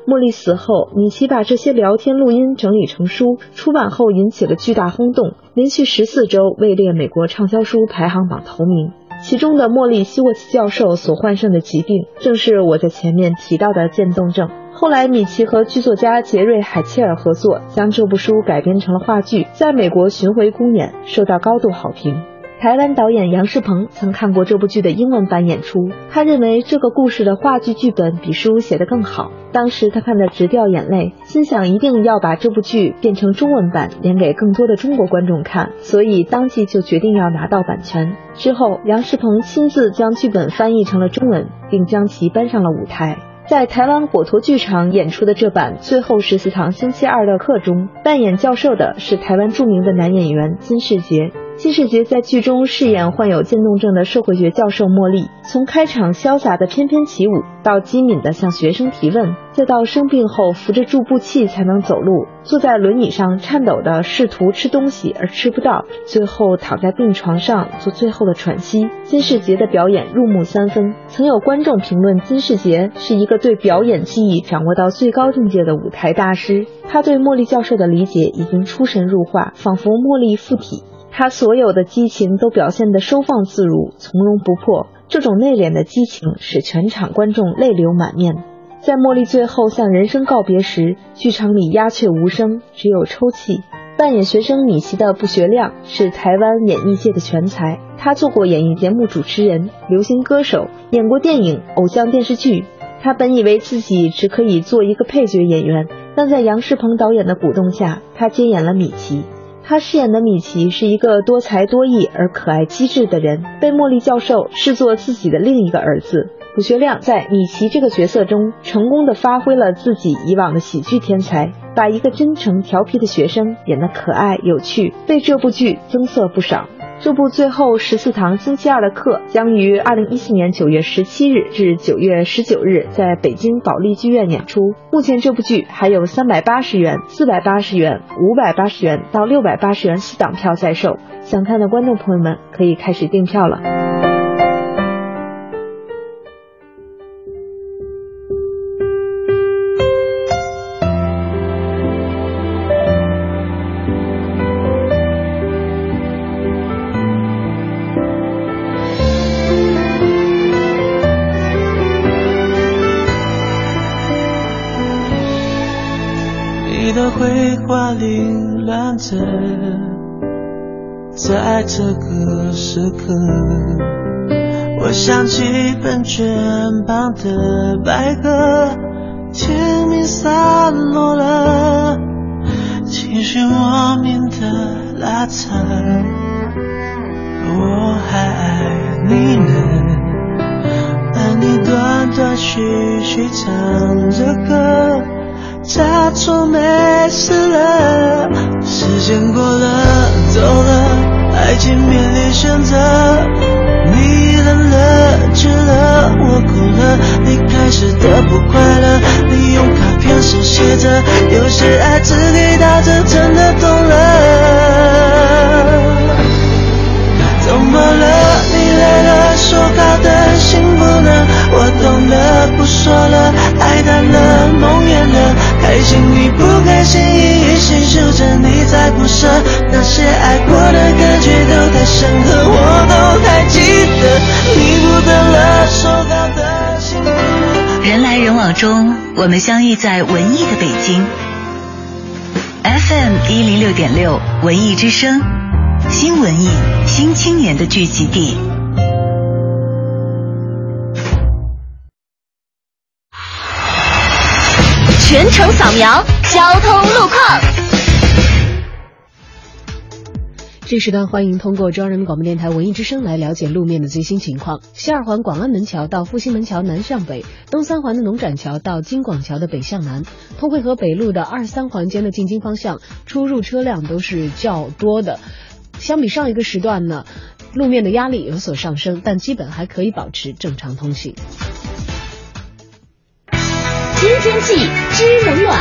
茉莉死后，米奇把这些聊天录音整理成书，出版后引起了巨大轰动，连续十四周位列美国畅销书排行榜头名。其中的莫莉·希沃茨教授所患上的疾病，正是我在前面提到的渐冻症。后来，米奇和剧作家杰瑞·海切尔合作，将这部书改编成了话剧，在美国巡回公演，受到高度好评。台湾导演杨世鹏曾看过这部剧的英文版演出，他认为这个故事的话剧剧本比书写得更好。当时他看得直掉眼泪，心想一定要把这部剧变成中文版，演给更多的中国观众看，所以当即就决定要拿到版权。之后，杨世鹏亲自将剧本翻译成了中文，并将其搬上了舞台。在台湾果陀剧场演出的这版《最后十四堂星期二的课》中，扮演教授的是台湾著名的男演员金世杰。金世杰在剧中饰演患有渐冻症的社会学教授茉莉，从开场潇洒的翩翩起舞，到机敏的向学生提问，再到生病后扶着助步器才能走路，坐在轮椅上颤抖的试图吃东西而吃不到，最后躺在病床上做最后的喘息。金世杰的表演入木三分，曾有观众评论金世杰是一个对表演技艺掌握到最高境界的舞台大师，他对茉莉教授的理解已经出神入化，仿佛茉莉附体。他所有的激情都表现得收放自如、从容不迫，这种内敛的激情使全场观众泪流满面。在茉莉最后向人生告别时，剧场里鸦雀无声，只有抽泣。扮演学生米奇的不学亮是台湾演艺界的全才，他做过演艺节目主持人、流行歌手，演过电影、偶像电视剧。他本以为自己只可以做一个配角演员，但在杨世鹏导演的鼓动下，他接演了米奇。他饰演的米奇是一个多才多艺而可爱机智的人，被茉莉教授视作自己的另一个儿子。卜学亮在米奇这个角色中，成功的发挥了自己以往的喜剧天才，把一个真诚调皮的学生演得可爱有趣，为这部剧增色不少。这部最后十四堂星期二的课将于二零一四年九月十七日至九月十九日在北京保利剧院演出。目前这部剧还有三百八十元、四百八十元、五百八十元到六百八十元四档票在售，想看的观众朋友们可以开始订票了。凌乱着，在这个时刻，我想起喷泉旁的白鸽，天明散落了，情绪莫名的拉扯，我还爱你呢，而你断断续续唱着歌。假装没事了，时间过了，走了，爱情面临选择。你冷了，倦了，我哭了，你开始的不快乐。你用卡片手写着，有些爱只给到这，真的懂了。怎么了？说好的幸福呢？我懂了，不说了，爱淡了，梦远了。开心与不开心，一一细数着你再不舍，那些爱过的感觉都太深刻，我都还记得，你不等了，说好的信。人来人往中，我们相遇在文艺的北京。FM 一零六点六，文艺之声，新文艺、新青年的聚集地。全程扫描交通路况。这时段欢迎通过中央人民广播电台文艺之声来了解路面的最新情况。西二环广安门桥到复兴门桥南向北，东三环的农展桥到金广桥的北向南，通惠河北路的二三环间的进京方向出入车辆都是较多的。相比上一个时段呢，路面的压力有所上升，但基本还可以保持正常通行。新天气知冷暖。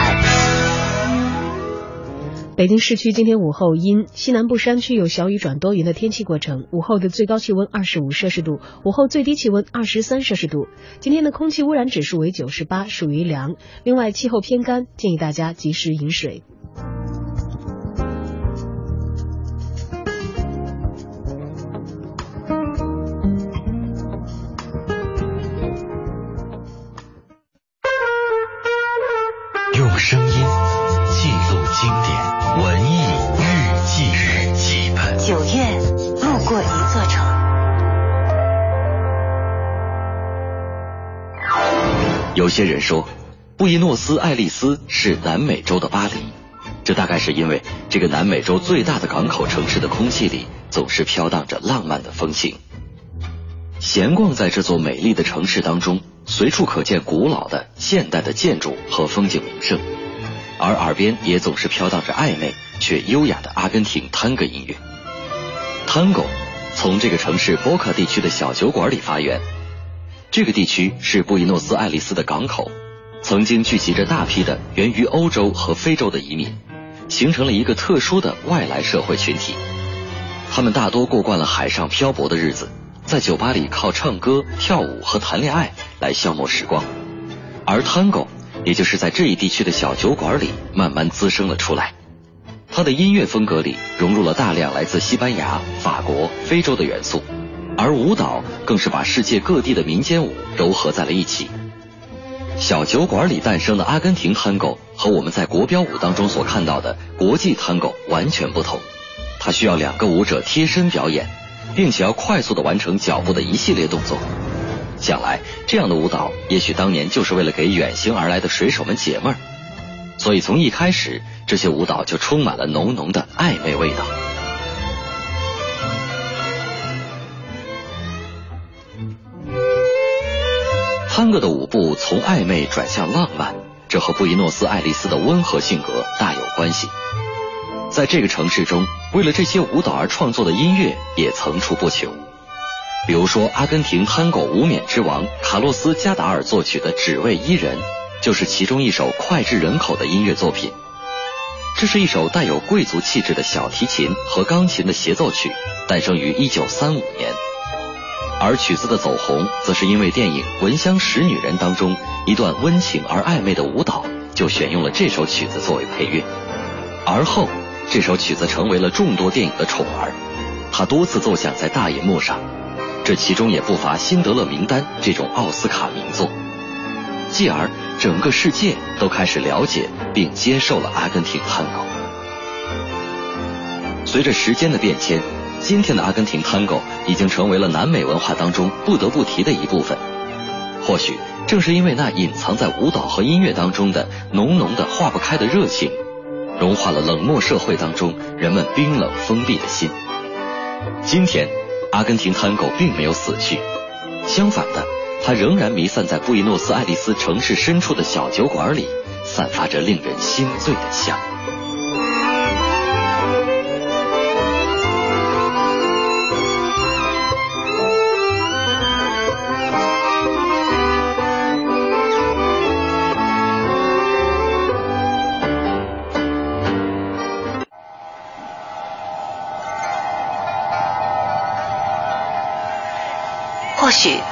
北京市区今天午后阴，西南部山区有小雨转多云的天气过程。午后的最高气温二十五摄氏度，午后最低气温二十三摄氏度。今天的空气污染指数为九十八，属于凉。另外，气候偏干，建议大家及时饮水。有些人说，布宜诺斯艾利斯是南美洲的巴黎，这大概是因为这个南美洲最大的港口城市的空气里总是飘荡着浪漫的风情。闲逛在这座美丽的城市当中，随处可见古老的、现代的建筑和风景名胜，而耳边也总是飘荡着暧昧却优雅的阿根廷探戈音乐。探戈从这个城市波卡地区的小酒馆里发源。这个地区是布宜诺斯艾利斯的港口，曾经聚集着大批的源于欧洲和非洲的移民，形成了一个特殊的外来社会群体。他们大多过惯了海上漂泊的日子。在酒吧里靠唱歌、跳舞和谈恋爱来消磨时光，而 Tango 也就是在这一地区的小酒馆里慢慢滋生了出来。它的音乐风格里融入了大量来自西班牙、法国、非洲的元素，而舞蹈更是把世界各地的民间舞糅合在了一起。小酒馆里诞生的阿根廷 Tango 和我们在国标舞当中所看到的国际 Tango 完全不同，它需要两个舞者贴身表演。并且要快速的完成脚步的一系列动作，想来这样的舞蹈，也许当年就是为了给远行而来的水手们解闷儿，所以从一开始，这些舞蹈就充满了浓浓的暧昧味道。探戈的舞步从暧昧转向浪漫，这和布宜诺斯艾利斯的温和性格大有关系。在这个城市中，为了这些舞蹈而创作的音乐也层出不穷。比如说，阿根廷探戈无冕之王卡洛斯·加达尔作曲的《只为伊人》，就是其中一首脍炙人口的音乐作品。这是一首带有贵族气质的小提琴和钢琴的协奏曲，诞生于1935年。而曲子的走红，则是因为电影《闻香识女人》当中一段温情而暧昧的舞蹈，就选用了这首曲子作为配乐。而后。这首曲子成为了众多电影的宠儿，它多次奏响在大银幕上，这其中也不乏《辛德勒名单》这种奥斯卡名作。继而，整个世界都开始了解并接受了阿根廷探戈。随着时间的变迁，今天的阿根廷探戈已经成为了南美文化当中不得不提的一部分。或许正是因为那隐藏在舞蹈和音乐当中的浓浓的化不开的热情。融化了冷漠社会当中人们冰冷封闭的心。今天，阿根廷探戈并没有死去，相反的，它仍然弥散在布宜诺斯艾利斯城市深处的小酒馆里，散发着令人心醉的香。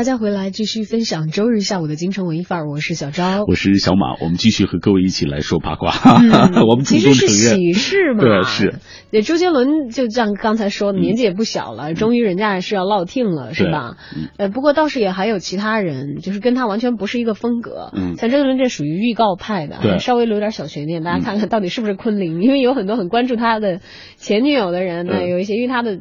大家回来继续分享周日下午的京城文艺范儿，我是小昭，我是小马，我们继续和各位一起来说八卦。嗯 我们其实是喜事嘛，对，是。对，周杰伦就像刚才说的，年纪也不小了，终于人家也是要落听了，是吧？呃，不过倒是也还有其他人，就是跟他完全不是一个风格。嗯。像周杰伦这属于预告派的，对。稍微留点小悬念，大家看看到底是不是昆凌，因为有很多很关注他的前女友的人呢，嗯。有一些因为他的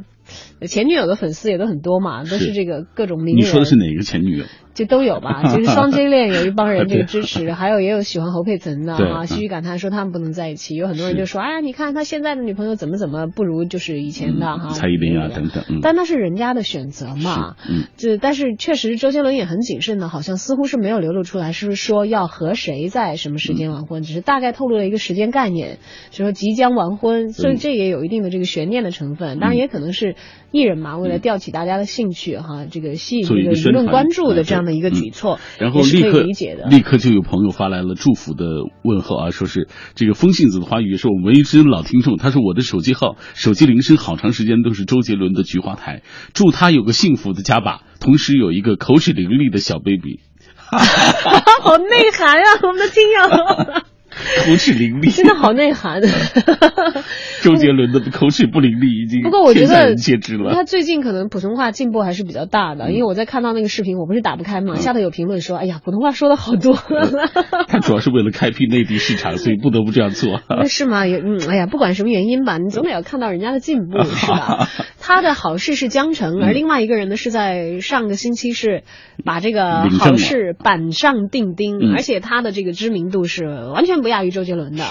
前女友的粉丝也都很多嘛，都是这个各种名人。你说的是哪个前女友？就都有吧，其实双 J 恋有一帮人这个支持，还有也有喜欢侯佩岑的啊，唏嘘感叹说他们不能在一起，有很多人就说，哎呀，你看他现在的女朋友怎么怎么不如就是以前的哈，蔡依林啊等等。嗯。但那是人家的选择嘛，嗯，就但是确实周杰伦也很谨慎的，好像似乎是没有流露出来，是不是说要和谁在什么时间完婚，只是大概透露了一个时间概念，就说即将完婚，所以这也有一定的这个悬念的成分，当然也可能是艺人嘛，为了吊起大家的兴趣哈，这个吸引这个舆论关注的哎这样的一个举措。然后立刻理解的。立刻就有朋友发来了祝福的问候啊，说是这个风信子的花语是我们唯一之老听众，他说我的手机号手机铃声好长时间都是周杰伦的《菊花台》，祝他有个幸福的家吧，同时有一个口齿伶俐的小 baby，好内涵啊，我们的听友，口齿伶俐，真的好内涵。周杰伦的口齿不伶俐已经不过我觉得。他最近可能普通话进步还是比较大嗯的，因为我在看到那个视频，我不是打不开嘛，下头有评论说，哎呀，普通话说的好多了。他主要是为了开辟内地市场，所以不得不这样做。那是吗？也嗯，哎呀，不管什么原因吧，你总得要看到人家的进步，是吧？他的好事是江城，而另外一个人呢是在上个星期是把这个好事板上钉钉，嗯而且他的这个知名度是完全不亚于周杰伦的。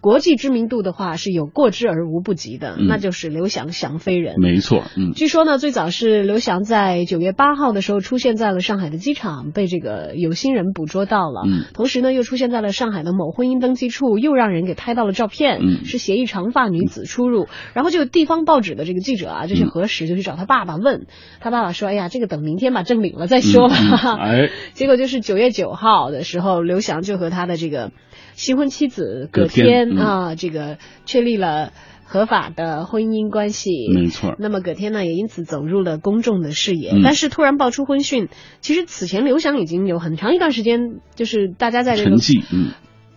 国际知名度的话是有过之而无不及的，嗯那就是刘翔翔飞人。没错，嗯，据说呢，最早是刘翔在九月八号的时候出现在了上海的机场，被这个有心人捕捉到了。嗯同时呢，又出现在了上海的某婚姻登记处，又让人给拍到了照片，嗯是协议长发女子出入。然后这个地方报纸的这个记者啊，就去嗯核实，就去找他爸爸问，他爸爸说：“哎呀，这个等明天把证领了再说吧。哎，结果就是九月九号的时候，刘翔就和他的这个新婚妻子葛葛天嗯啊，这个确立了合法的婚姻关系。没错那么葛天呢，也因此走入了公众的视野。嗯但是突然爆出婚讯，其实此前刘翔已经有很长一段时间，就是大家在这个沉寂，嗯。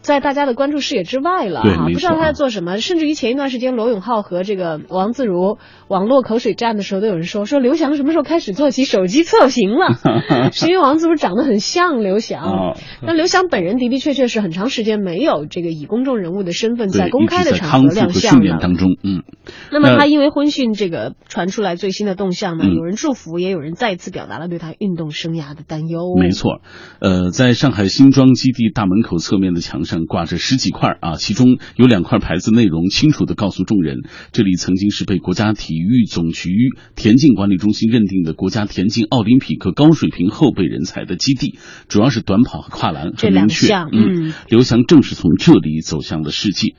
在大家的关注视野之外了啊，不知道他在做什么。甚至于前一段时间，罗永浩和这个王自如 网络口水战的时候，都有人说说刘翔什么时候开始做起手机测评了？是因为王自如长得很像刘翔。哦那刘翔本人的的确确是很长时间没有这个以公众人物的身份在公开的场合亮相了。当中，嗯。那么他因为婚讯这个传出来最新的动向呢，嗯有人祝福，也有人再一次表达了对他运动生涯的担忧。没错，呃，在上海新庄基地大门口侧面的墙上挂着十几块啊，其中有两块牌子内容清楚的告诉众人，这里曾经是被国家体育总局田径管理中心认定的国家田径奥林匹克高水平后备人才的基地，主要是短跑和跨栏，这很明确。两项嗯刘翔正是从这里走向了世界。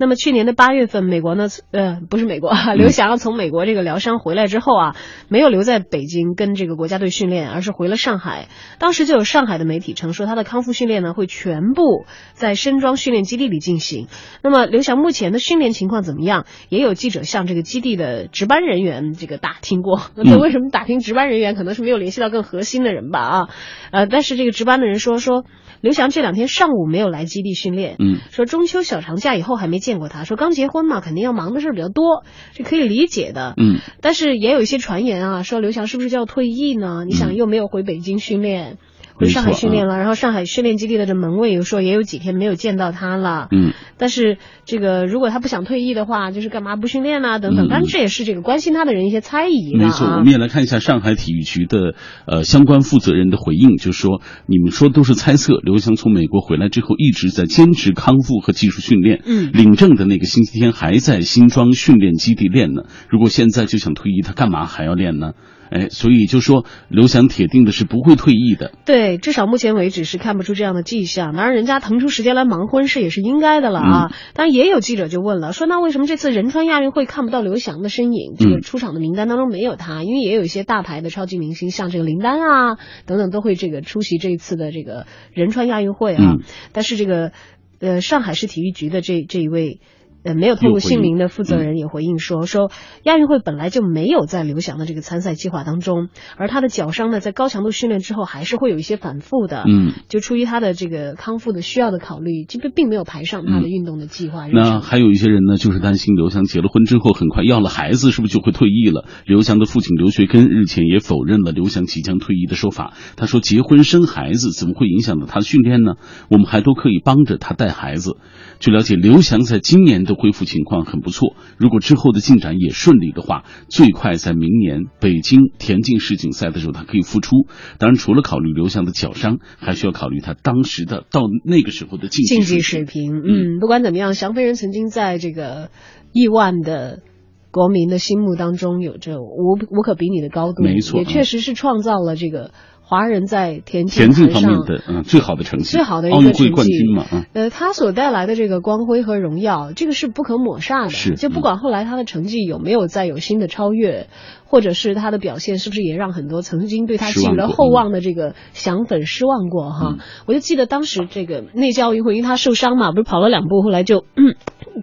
那么去年的八月份，美国呢，呃，不是美国，啊，刘翔从美国这个疗伤回来之后啊，没有留在北京跟这个国家队训练，而是回了上海。当时就有上海的媒体称说，他的康复训练呢会全部在深庄训练基地里进行。那么刘翔目前的训练情况怎么样？也有记者向这个基地的值班人员这个打听过。那为什么打听值班人员？可能是没有联系到更核心的人吧啊，呃，但是这个值班的人说说。刘翔这两天上午没有来基地训练，嗯，说中秋小长假以后还没见过他，说刚结婚嘛，肯定要忙的事儿比较多，是可以理解的，嗯，但是也有一些传言啊，说刘翔是不是就要退役呢？你想又没有回北京训练，回上海训练了，然后上海训练基地的这门卫又说也有几天没有见到他了，嗯，但是这个如果他不想退役的话，就是干嘛不训练啊等等，嗯。当然这也是这个关心他的人一些猜疑了没错，啊。我们也来看一下上海体育局的呃相关负责人的回应，就是说你们说都是猜测，刘翔从美国回来之后一直在坚持康复和技术训练，嗯。领证的那个星期天还在新庄训练基地练呢。如果现在就想退役，他干嘛还要练呢？哎，所以就说刘翔铁定的是不会退役的。对，至少目前为止是看不出这样的迹象。当然，人家腾出时间来忙婚事也是应该的了啊。当然，也有记者就问了，说那为什么这次仁川亚运会看不到刘翔的身影？这个出场的名单当中没有他，因为也有一些大牌的超级明星，像这个林丹啊等等，都会这个出席这一次的这个仁川亚运会啊。但是这个呃，上海市体育局的这这一位。呃，没有透露姓名的负责人也回应说，说亚运会本来就没有在刘翔的这个参赛计划当中，而他的脚伤呢，在高强度训练之后还是会有一些反复的，嗯，就出于他的这个康复的需要的考虑，这个并没有排上他的运动的计划。那还有一些人呢，就是担心刘翔结了婚之后，很快要了孩子，是不是就会退役了？刘翔的父亲刘学根日前也否认了刘翔即将退役的说法，他说结婚生孩子怎么会影响到他的训练呢？我们还都可以帮着他带孩子。据了解，刘翔在今年的恢复情况很不错。如果之后的进展也顺利的话，最快在明年北京田径世锦赛的时候，他可以复出。当然，除了考虑刘翔的脚伤，还需要考虑他当时的到那个时候的竞竞技水平。嗯，不管怎么样，翔飞人曾经在这个亿万的国民的心目当中有着无无可比拟的高度，没错，也确实是创造了这个。华人在田径田方面的嗯最好的成绩，最好的一个奥运会冠军嘛，呃，他所带来的这个光辉和荣耀，这个是不可抹煞的。是，就不管后来他的成绩有没有再有新的超越。或者是他的表现是不是也让很多曾经对他寄予了厚望的这个翔粉失望过哈？我就记得当时这个内届奥运会，因为他受伤嘛，不是跑了两步，后来就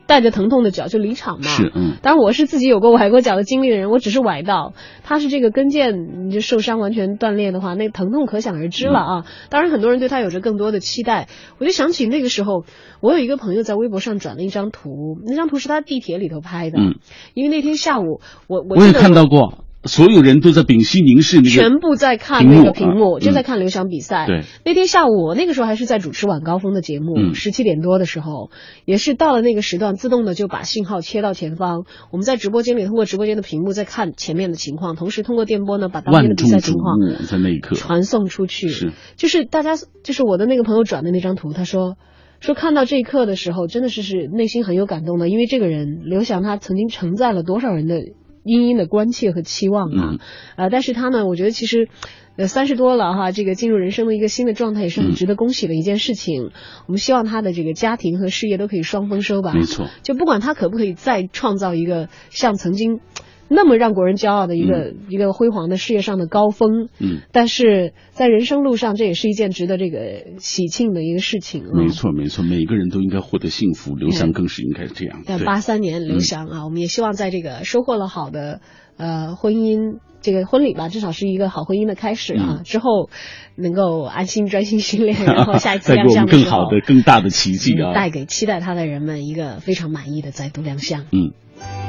带着疼痛的脚就离场嘛。是，嗯。当然我是自己有过崴过脚的经历的人，我只是崴到，他是这个跟腱就受伤完全断裂的话，那疼痛可想而知了啊。当然很多人对他有着更多的期待，我就想起那个时候，我有一个朋友在微博上转了一张图，那张图是他地铁里头拍的，嗯，因为那天下午我我也看到过。所有人都在屏息凝视那个，全部在看那个屏幕，就在看刘翔比赛。对，那天下午我，那个时候还是在主持晚高峰的节目，十七点多的时候，也是到了那个时段，自动的就把信号切到前方。我们在直播间里通过直播间的屏幕在看前面的情况，同时通过电波呢把当天的比赛情况在那一刻传送出去。是，就是大家，就是我的那个朋友转的那张图，他说说看到这一刻的时候，真的是是内心很有感动的，因为这个人刘翔他曾经承载了多少人的。殷殷的关切和期望啊，呃，但是他呢，我觉得其实，呃，三十多了哈，这个进入人生的一个新的状态也是很值得恭喜的一件事情。我们希望他的这个家庭和事业都可以双丰收吧。没错，就不管他可不可以再创造一个像曾经。那么让国人骄傲的一个一个辉煌的事业上的高峰，嗯，但是在人生路上，这也是一件值得这个喜庆的一个事情。没错，没错，每个人都应该获得幸福，刘翔更是应该是这样。对，八三年刘翔啊，我们也希望在这个收获了好的呃婚姻这个婚礼吧，至少是一个好婚姻的开始啊，之后能够安心专心训练，然后下一次亮相更好的更大的奇迹啊，带给期待他的人们一个非常满意的再度亮相。嗯。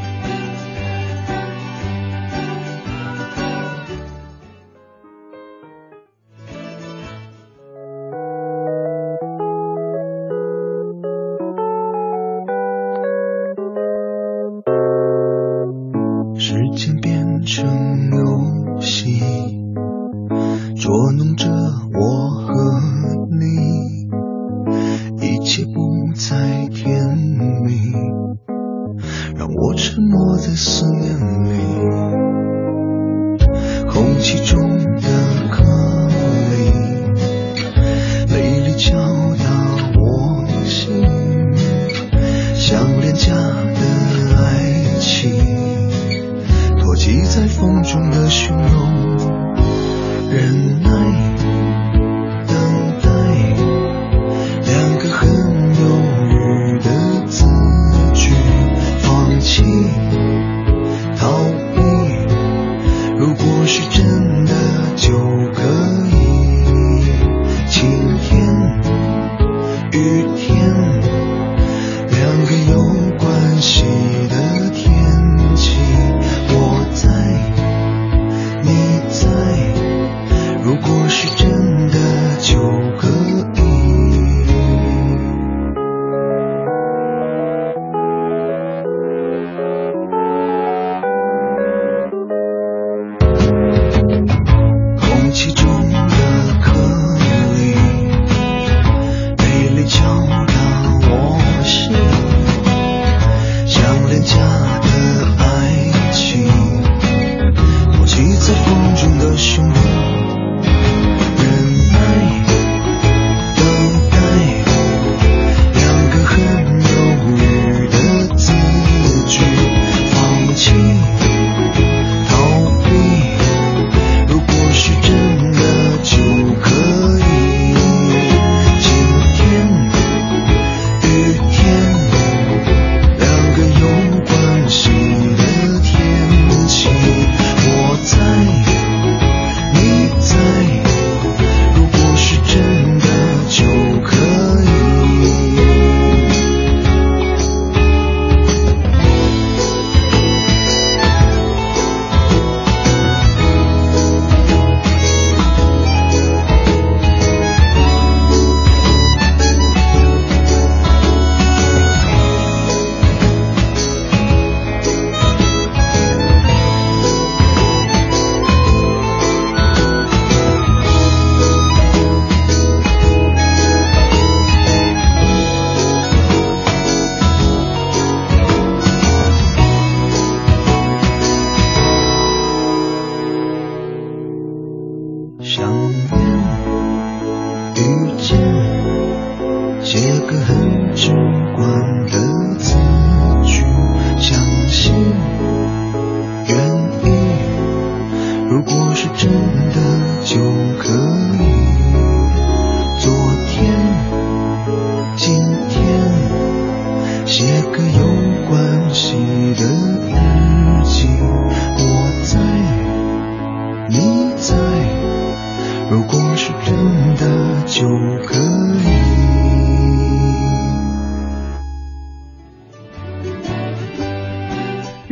也不再甜蜜让我沉默在思念。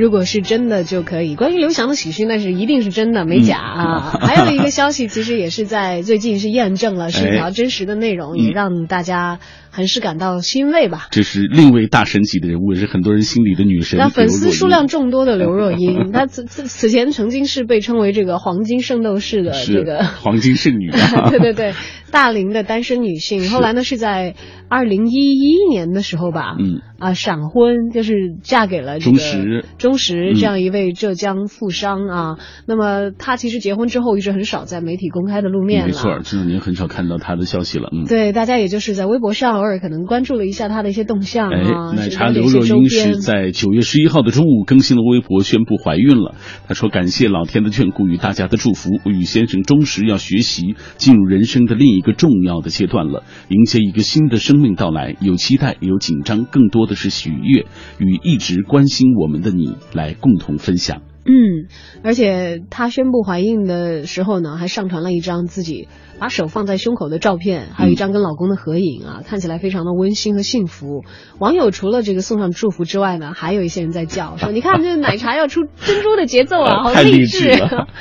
如果是真的就可以。关于刘翔的喜讯，那是一定是真的，没假啊。嗯 还有一个消息，其实也是在最近是验证了，是一条真实的内容，嗯也让大家很是感到欣慰吧。这是另一位大神级的人物，也是很多人心里的女神。那粉丝数量众多的刘若英，她此此此前曾经是被称为这个黄金圣斗士的这个黄金圣女啊，对对对，大龄的单身女性。后来呢，是在二零一一年的时候吧，嗯啊，闪婚，就是嫁给了这个钟石钟石嗯这样一位浙江富商啊。那么她其实结婚之后一直很少在媒体公开的露面了。没错，这两年很少看到她的消息了。嗯，对，大家也就是在微博上偶尔可能关注了一下他的一些动向哎啊，，奶茶刘若英是在九月十一号的中午更新了微博，宣布怀孕了。她说：“感谢老天的眷顾与大家的祝福，我与先生忠实要学习进入人生的另一个重要的阶段了，迎接一个新的生命到来，有期待，有紧张，更多的是喜悦，与一直关心我们的你来共同分享。”嗯，而且她宣布怀孕的时候呢，还上传了一张自己把手放在胸口的照片，还有一张跟老公的合影啊，看起来非常的温馨和幸福。网友除了这个送上祝福之外呢，还有一些人在叫说：“你看这奶茶要出珍珠的节奏啊，好太励志志了。”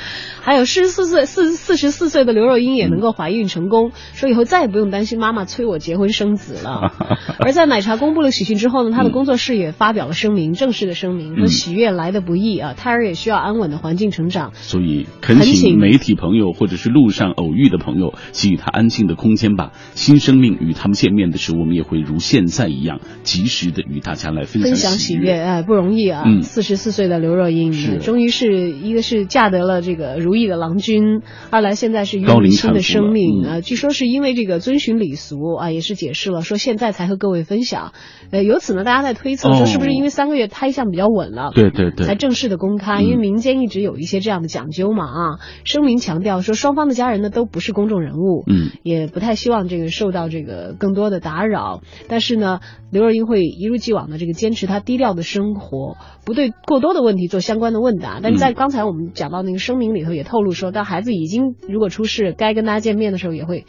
还有四十四岁四四十四岁的刘若英也能够怀孕成功，说以后再也不用担心妈妈催我结婚生子了。而在奶茶公布了喜讯之后呢，她的工作室也发表了声明，正式的声明说嗯喜悦来的不易啊，胎儿也需要安稳的环境成长。所以恳请媒体朋友或者是路上偶遇的朋友，给予他安静的空间吧。新生命与他们见面的时候，我们也会如现在一样，及时的与大家来分分享喜享喜悦，哎，不容易啊！嗯四十四岁的刘若英，是终于是一个是嫁得了这个如意的郎君，二来现在是孕高龄育新的生命嗯啊、据说是因为这个遵循礼俗啊，也是解释了说现在才和各位分享。呃，由此呢，大家在推测哦说是不是因为三个月胎相比较稳了，对对对才正式的公开？嗯因为民间一直有一些这样的讲究嘛啊。声明强调说，双方的家人呢都不是公众人物，嗯，也不太希望这个受到这个更多的打扰。但是呢，刘若英会一如既往的这个坚持她低调的生活，不对过多的问题做相关的问答。但是在刚才我们讲到那个声明里头也透露说，当孩子已经如果出事，该跟大家见面的时候也会。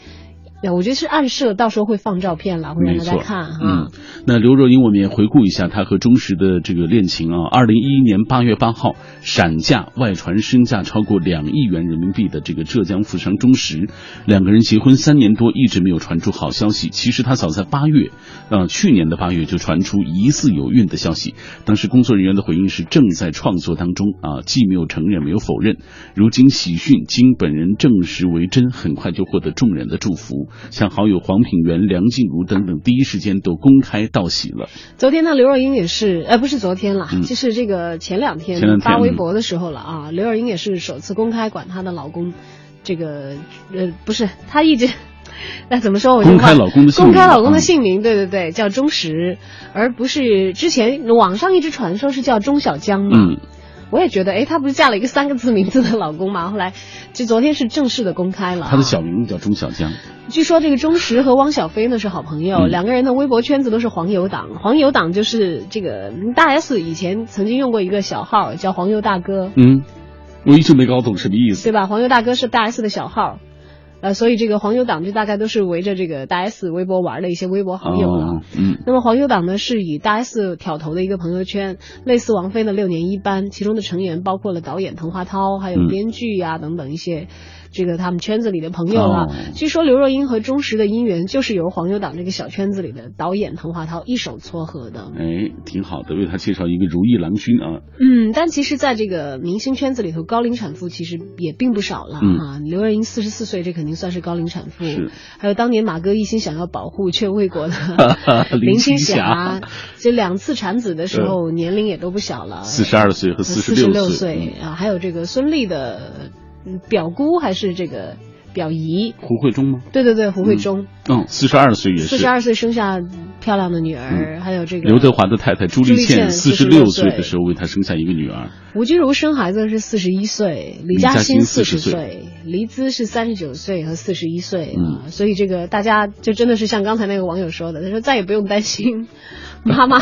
呀，我觉得是暗示了，到时候会放照片了，会让大家看哈。嗯，那刘若英，我们也回顾一下她和钟石的这个恋情啊。二零一一年八月八号，闪嫁外传身价超过两亿元人民币的这个浙江富商钟石，两个人结婚三年多，一直没有传出好消息。其实他早在八月，呃，去年的八月就传出疑似有孕的消息。当时工作人员的回应是正在创作当中啊，既没有承认，没有否认。如今喜讯经本人证实为真，很快就获得众人的祝福。像好友黄品源、梁静茹等等，第一时间都公开道喜了。昨天呢，刘若英也是，呃，不是昨天了，嗯就是这个前两天发微博的时候了啊。刘若英也是首次公开管她的老公，这个呃，不是，她一直。那怎么说？我就公开老公的姓名公开老公的嗯姓名，对对对，叫钟石，而不是之前网上一直传说是叫钟小江嘛。嗯，我也觉得，哎，她不是嫁了一个三个字名字的老公吗？后来，就昨天是正式的公开了啊。他的小名字叫钟小江。据说这个钟石和汪小菲呢是好朋友，嗯两个人的微博圈子都是黄油党。黄油党就是这个大 S 以前曾经用过一个小号叫黄油大哥，嗯，我一直没搞懂什么意思。对吧？黄油大哥是大 S 的小号，呃，所以这个黄牛党就大概都是围着这个大 S 微博玩的一些微博好友了。哦，嗯，那么黄牛党呢是以大 S 挑头的一个朋友圈，类似王菲的六年一班，其中的成员包括了导演滕华涛，还有嗯编剧呀、等等一些。这个他们圈子里的朋友了。哦据说刘若英和忠实的姻缘就是由黄牛党这个小圈子里的导演滕华涛一手撮合的。哎，挺好的，为他介绍一个如意郎君啊。嗯，但其实，在这个明星圈子里头，高龄产妇其实也并不少了、嗯啊。刘若英四十四岁，这肯定算是高龄产妇。是。还有当年马哥一心想要保护却未果的林 林青青霞霞，这两次产子的时候年龄也都不小了，四十二岁和四十六六岁啊。还有这个孙俪的嗯表姑还是这个。表姨胡慧中吗？对对对，胡慧中。嗯，四十二岁也是。四十二岁生下漂亮的女儿，还有这个刘德华的太太朱丽倩，四十六岁的时候为他生下一个女儿。吴君如生孩子是四十一岁，李嘉欣四十岁，黎姿是三十九岁和四十一岁。嗯，所以这个大家就真的是像刚才那个网友说的，他说再也不用担心。妈妈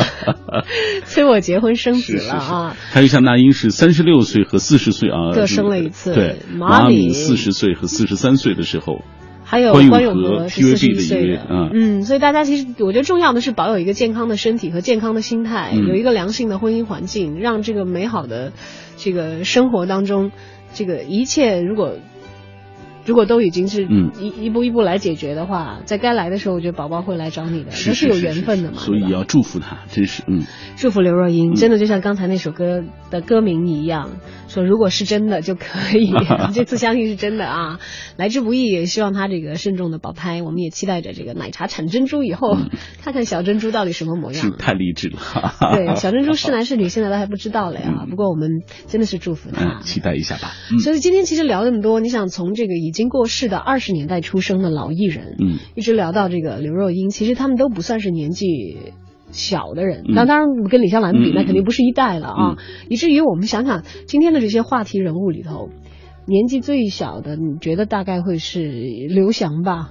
催我结婚生子了啊！还有像那英是三十六岁和四十岁啊，各生了一次。对，马敏四十岁和四十三岁的时候，还有关咏荷是四十一岁的。嗯嗯，所以大家其实我觉得重要的是保有一个健康的身体和健康的心态，有一个良性的婚姻环境，让这个美好的这个生活当中，这个一切如果。如果都已经是一一步一步来解决的话，在该来的时候，我觉得宝宝会来找你的，这是有缘分的嘛。所以要祝福他，真是嗯。祝福刘若英，真的就像刚才那首歌的歌名一样，说如果是真的就可以。这次相信是真的啊，来之不易，也希望他这个慎重的保胎。我们也期待着这个奶茶产珍珠以后，看看小珍珠到底什么模样。是太励志了。对，小珍珠是男是女，现在都还不知道了呀。不过我们真的是祝福他，期待一下吧。所以今天其实聊那么多，你想从这个已经过世的二十年代出生的老艺人，嗯，一直聊到这个刘若英，其实他们都不算是年纪。小的人，那当然跟李香兰比，那肯定不是一代了啊。以至于我们想想今天的这些话题人物里头，年纪最小的，你觉得大概会是刘翔吧？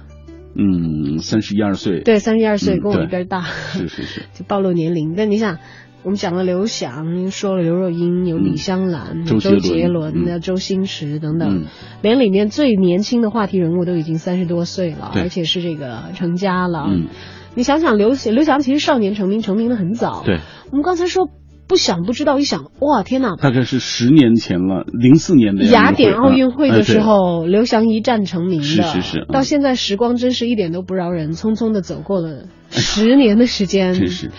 嗯，三十一二岁。对，三十一二岁，跟我一边大。是是是。就暴露年龄。但你想，我们讲了刘翔，说了刘若英，有李香兰、周杰伦、那周星驰等等，连里面最年轻的话题人物都已经三十多岁了，而且是这个成家了。你想想，刘刘翔其实少年成名，成名的很早。对，我们刚才说不想不知道，一想，哇，天哪！大概是十年前了，零四年的雅典奥运会的时候，刘翔一战成名的。是是是。到现在，时光真是一点都不饶人，匆匆的走过了十年的时间。真是。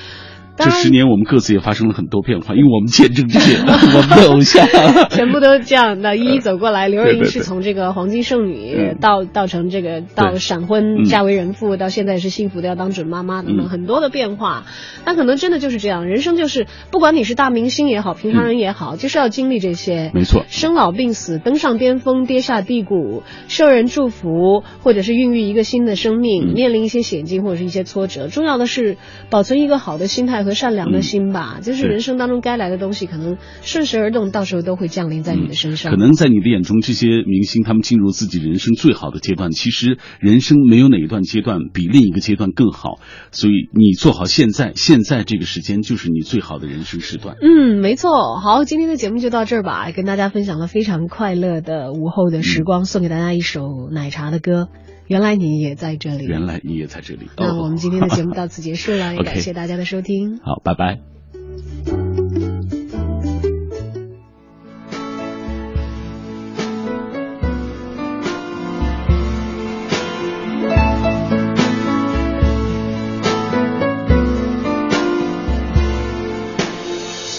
这十年，我们各自也发生了很多变化，因为我们见证这些 我们的偶像，全部都这样的一一走过来。刘若英是从这个黄金剩女到到成这个到闪婚嫁为人妇，到现在是幸福的要当准妈妈等等很多的变化。那可能真的就是这样，人生就是不管你是大明星也好，平常人也好，就是要经历这些。没错，生老病死，登上巅峰，跌下低谷，受人祝福，或者是孕育一个新的生命，面临一些险境或者是一些挫折。重要的是保存一个好的心态。和善良的心吧，就是人生当中该来的东西，可能顺势而动，到时候都会降临在你的身上。可能在你的眼中，这些明星他们进入自己人生最好的阶段，其实人生没有哪一段阶段比另一个阶段更好。所以你做好现在，现在这个时间就是你最好的人生时段。嗯，没错。好，今天的节目就到这儿吧，跟大家分享了非常快乐的午后的时光，送给大家一首奶茶的歌。原来你也在这里，原来你也在这里。那我们今天的节目到此结束了，也 感谢大家的收听。好，拜拜。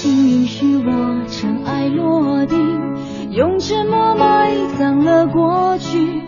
请允许我尘埃落定，用沉默埋葬了过去。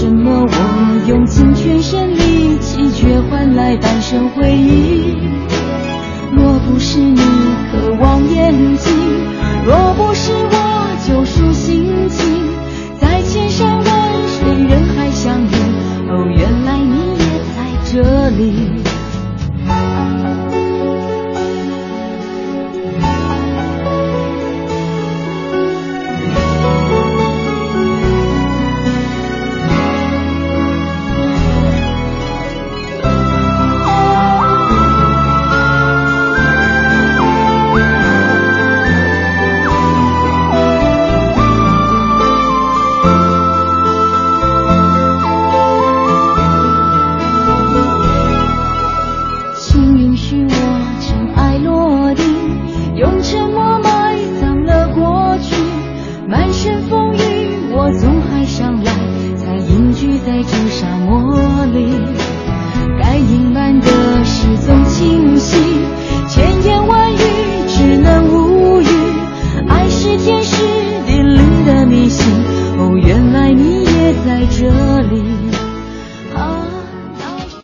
什么？我用尽全身力气，却换来半生回忆。若不是你渴望眼睛，若不是我救赎心情，在千山万水、人海相遇。哦，原来你也在这里。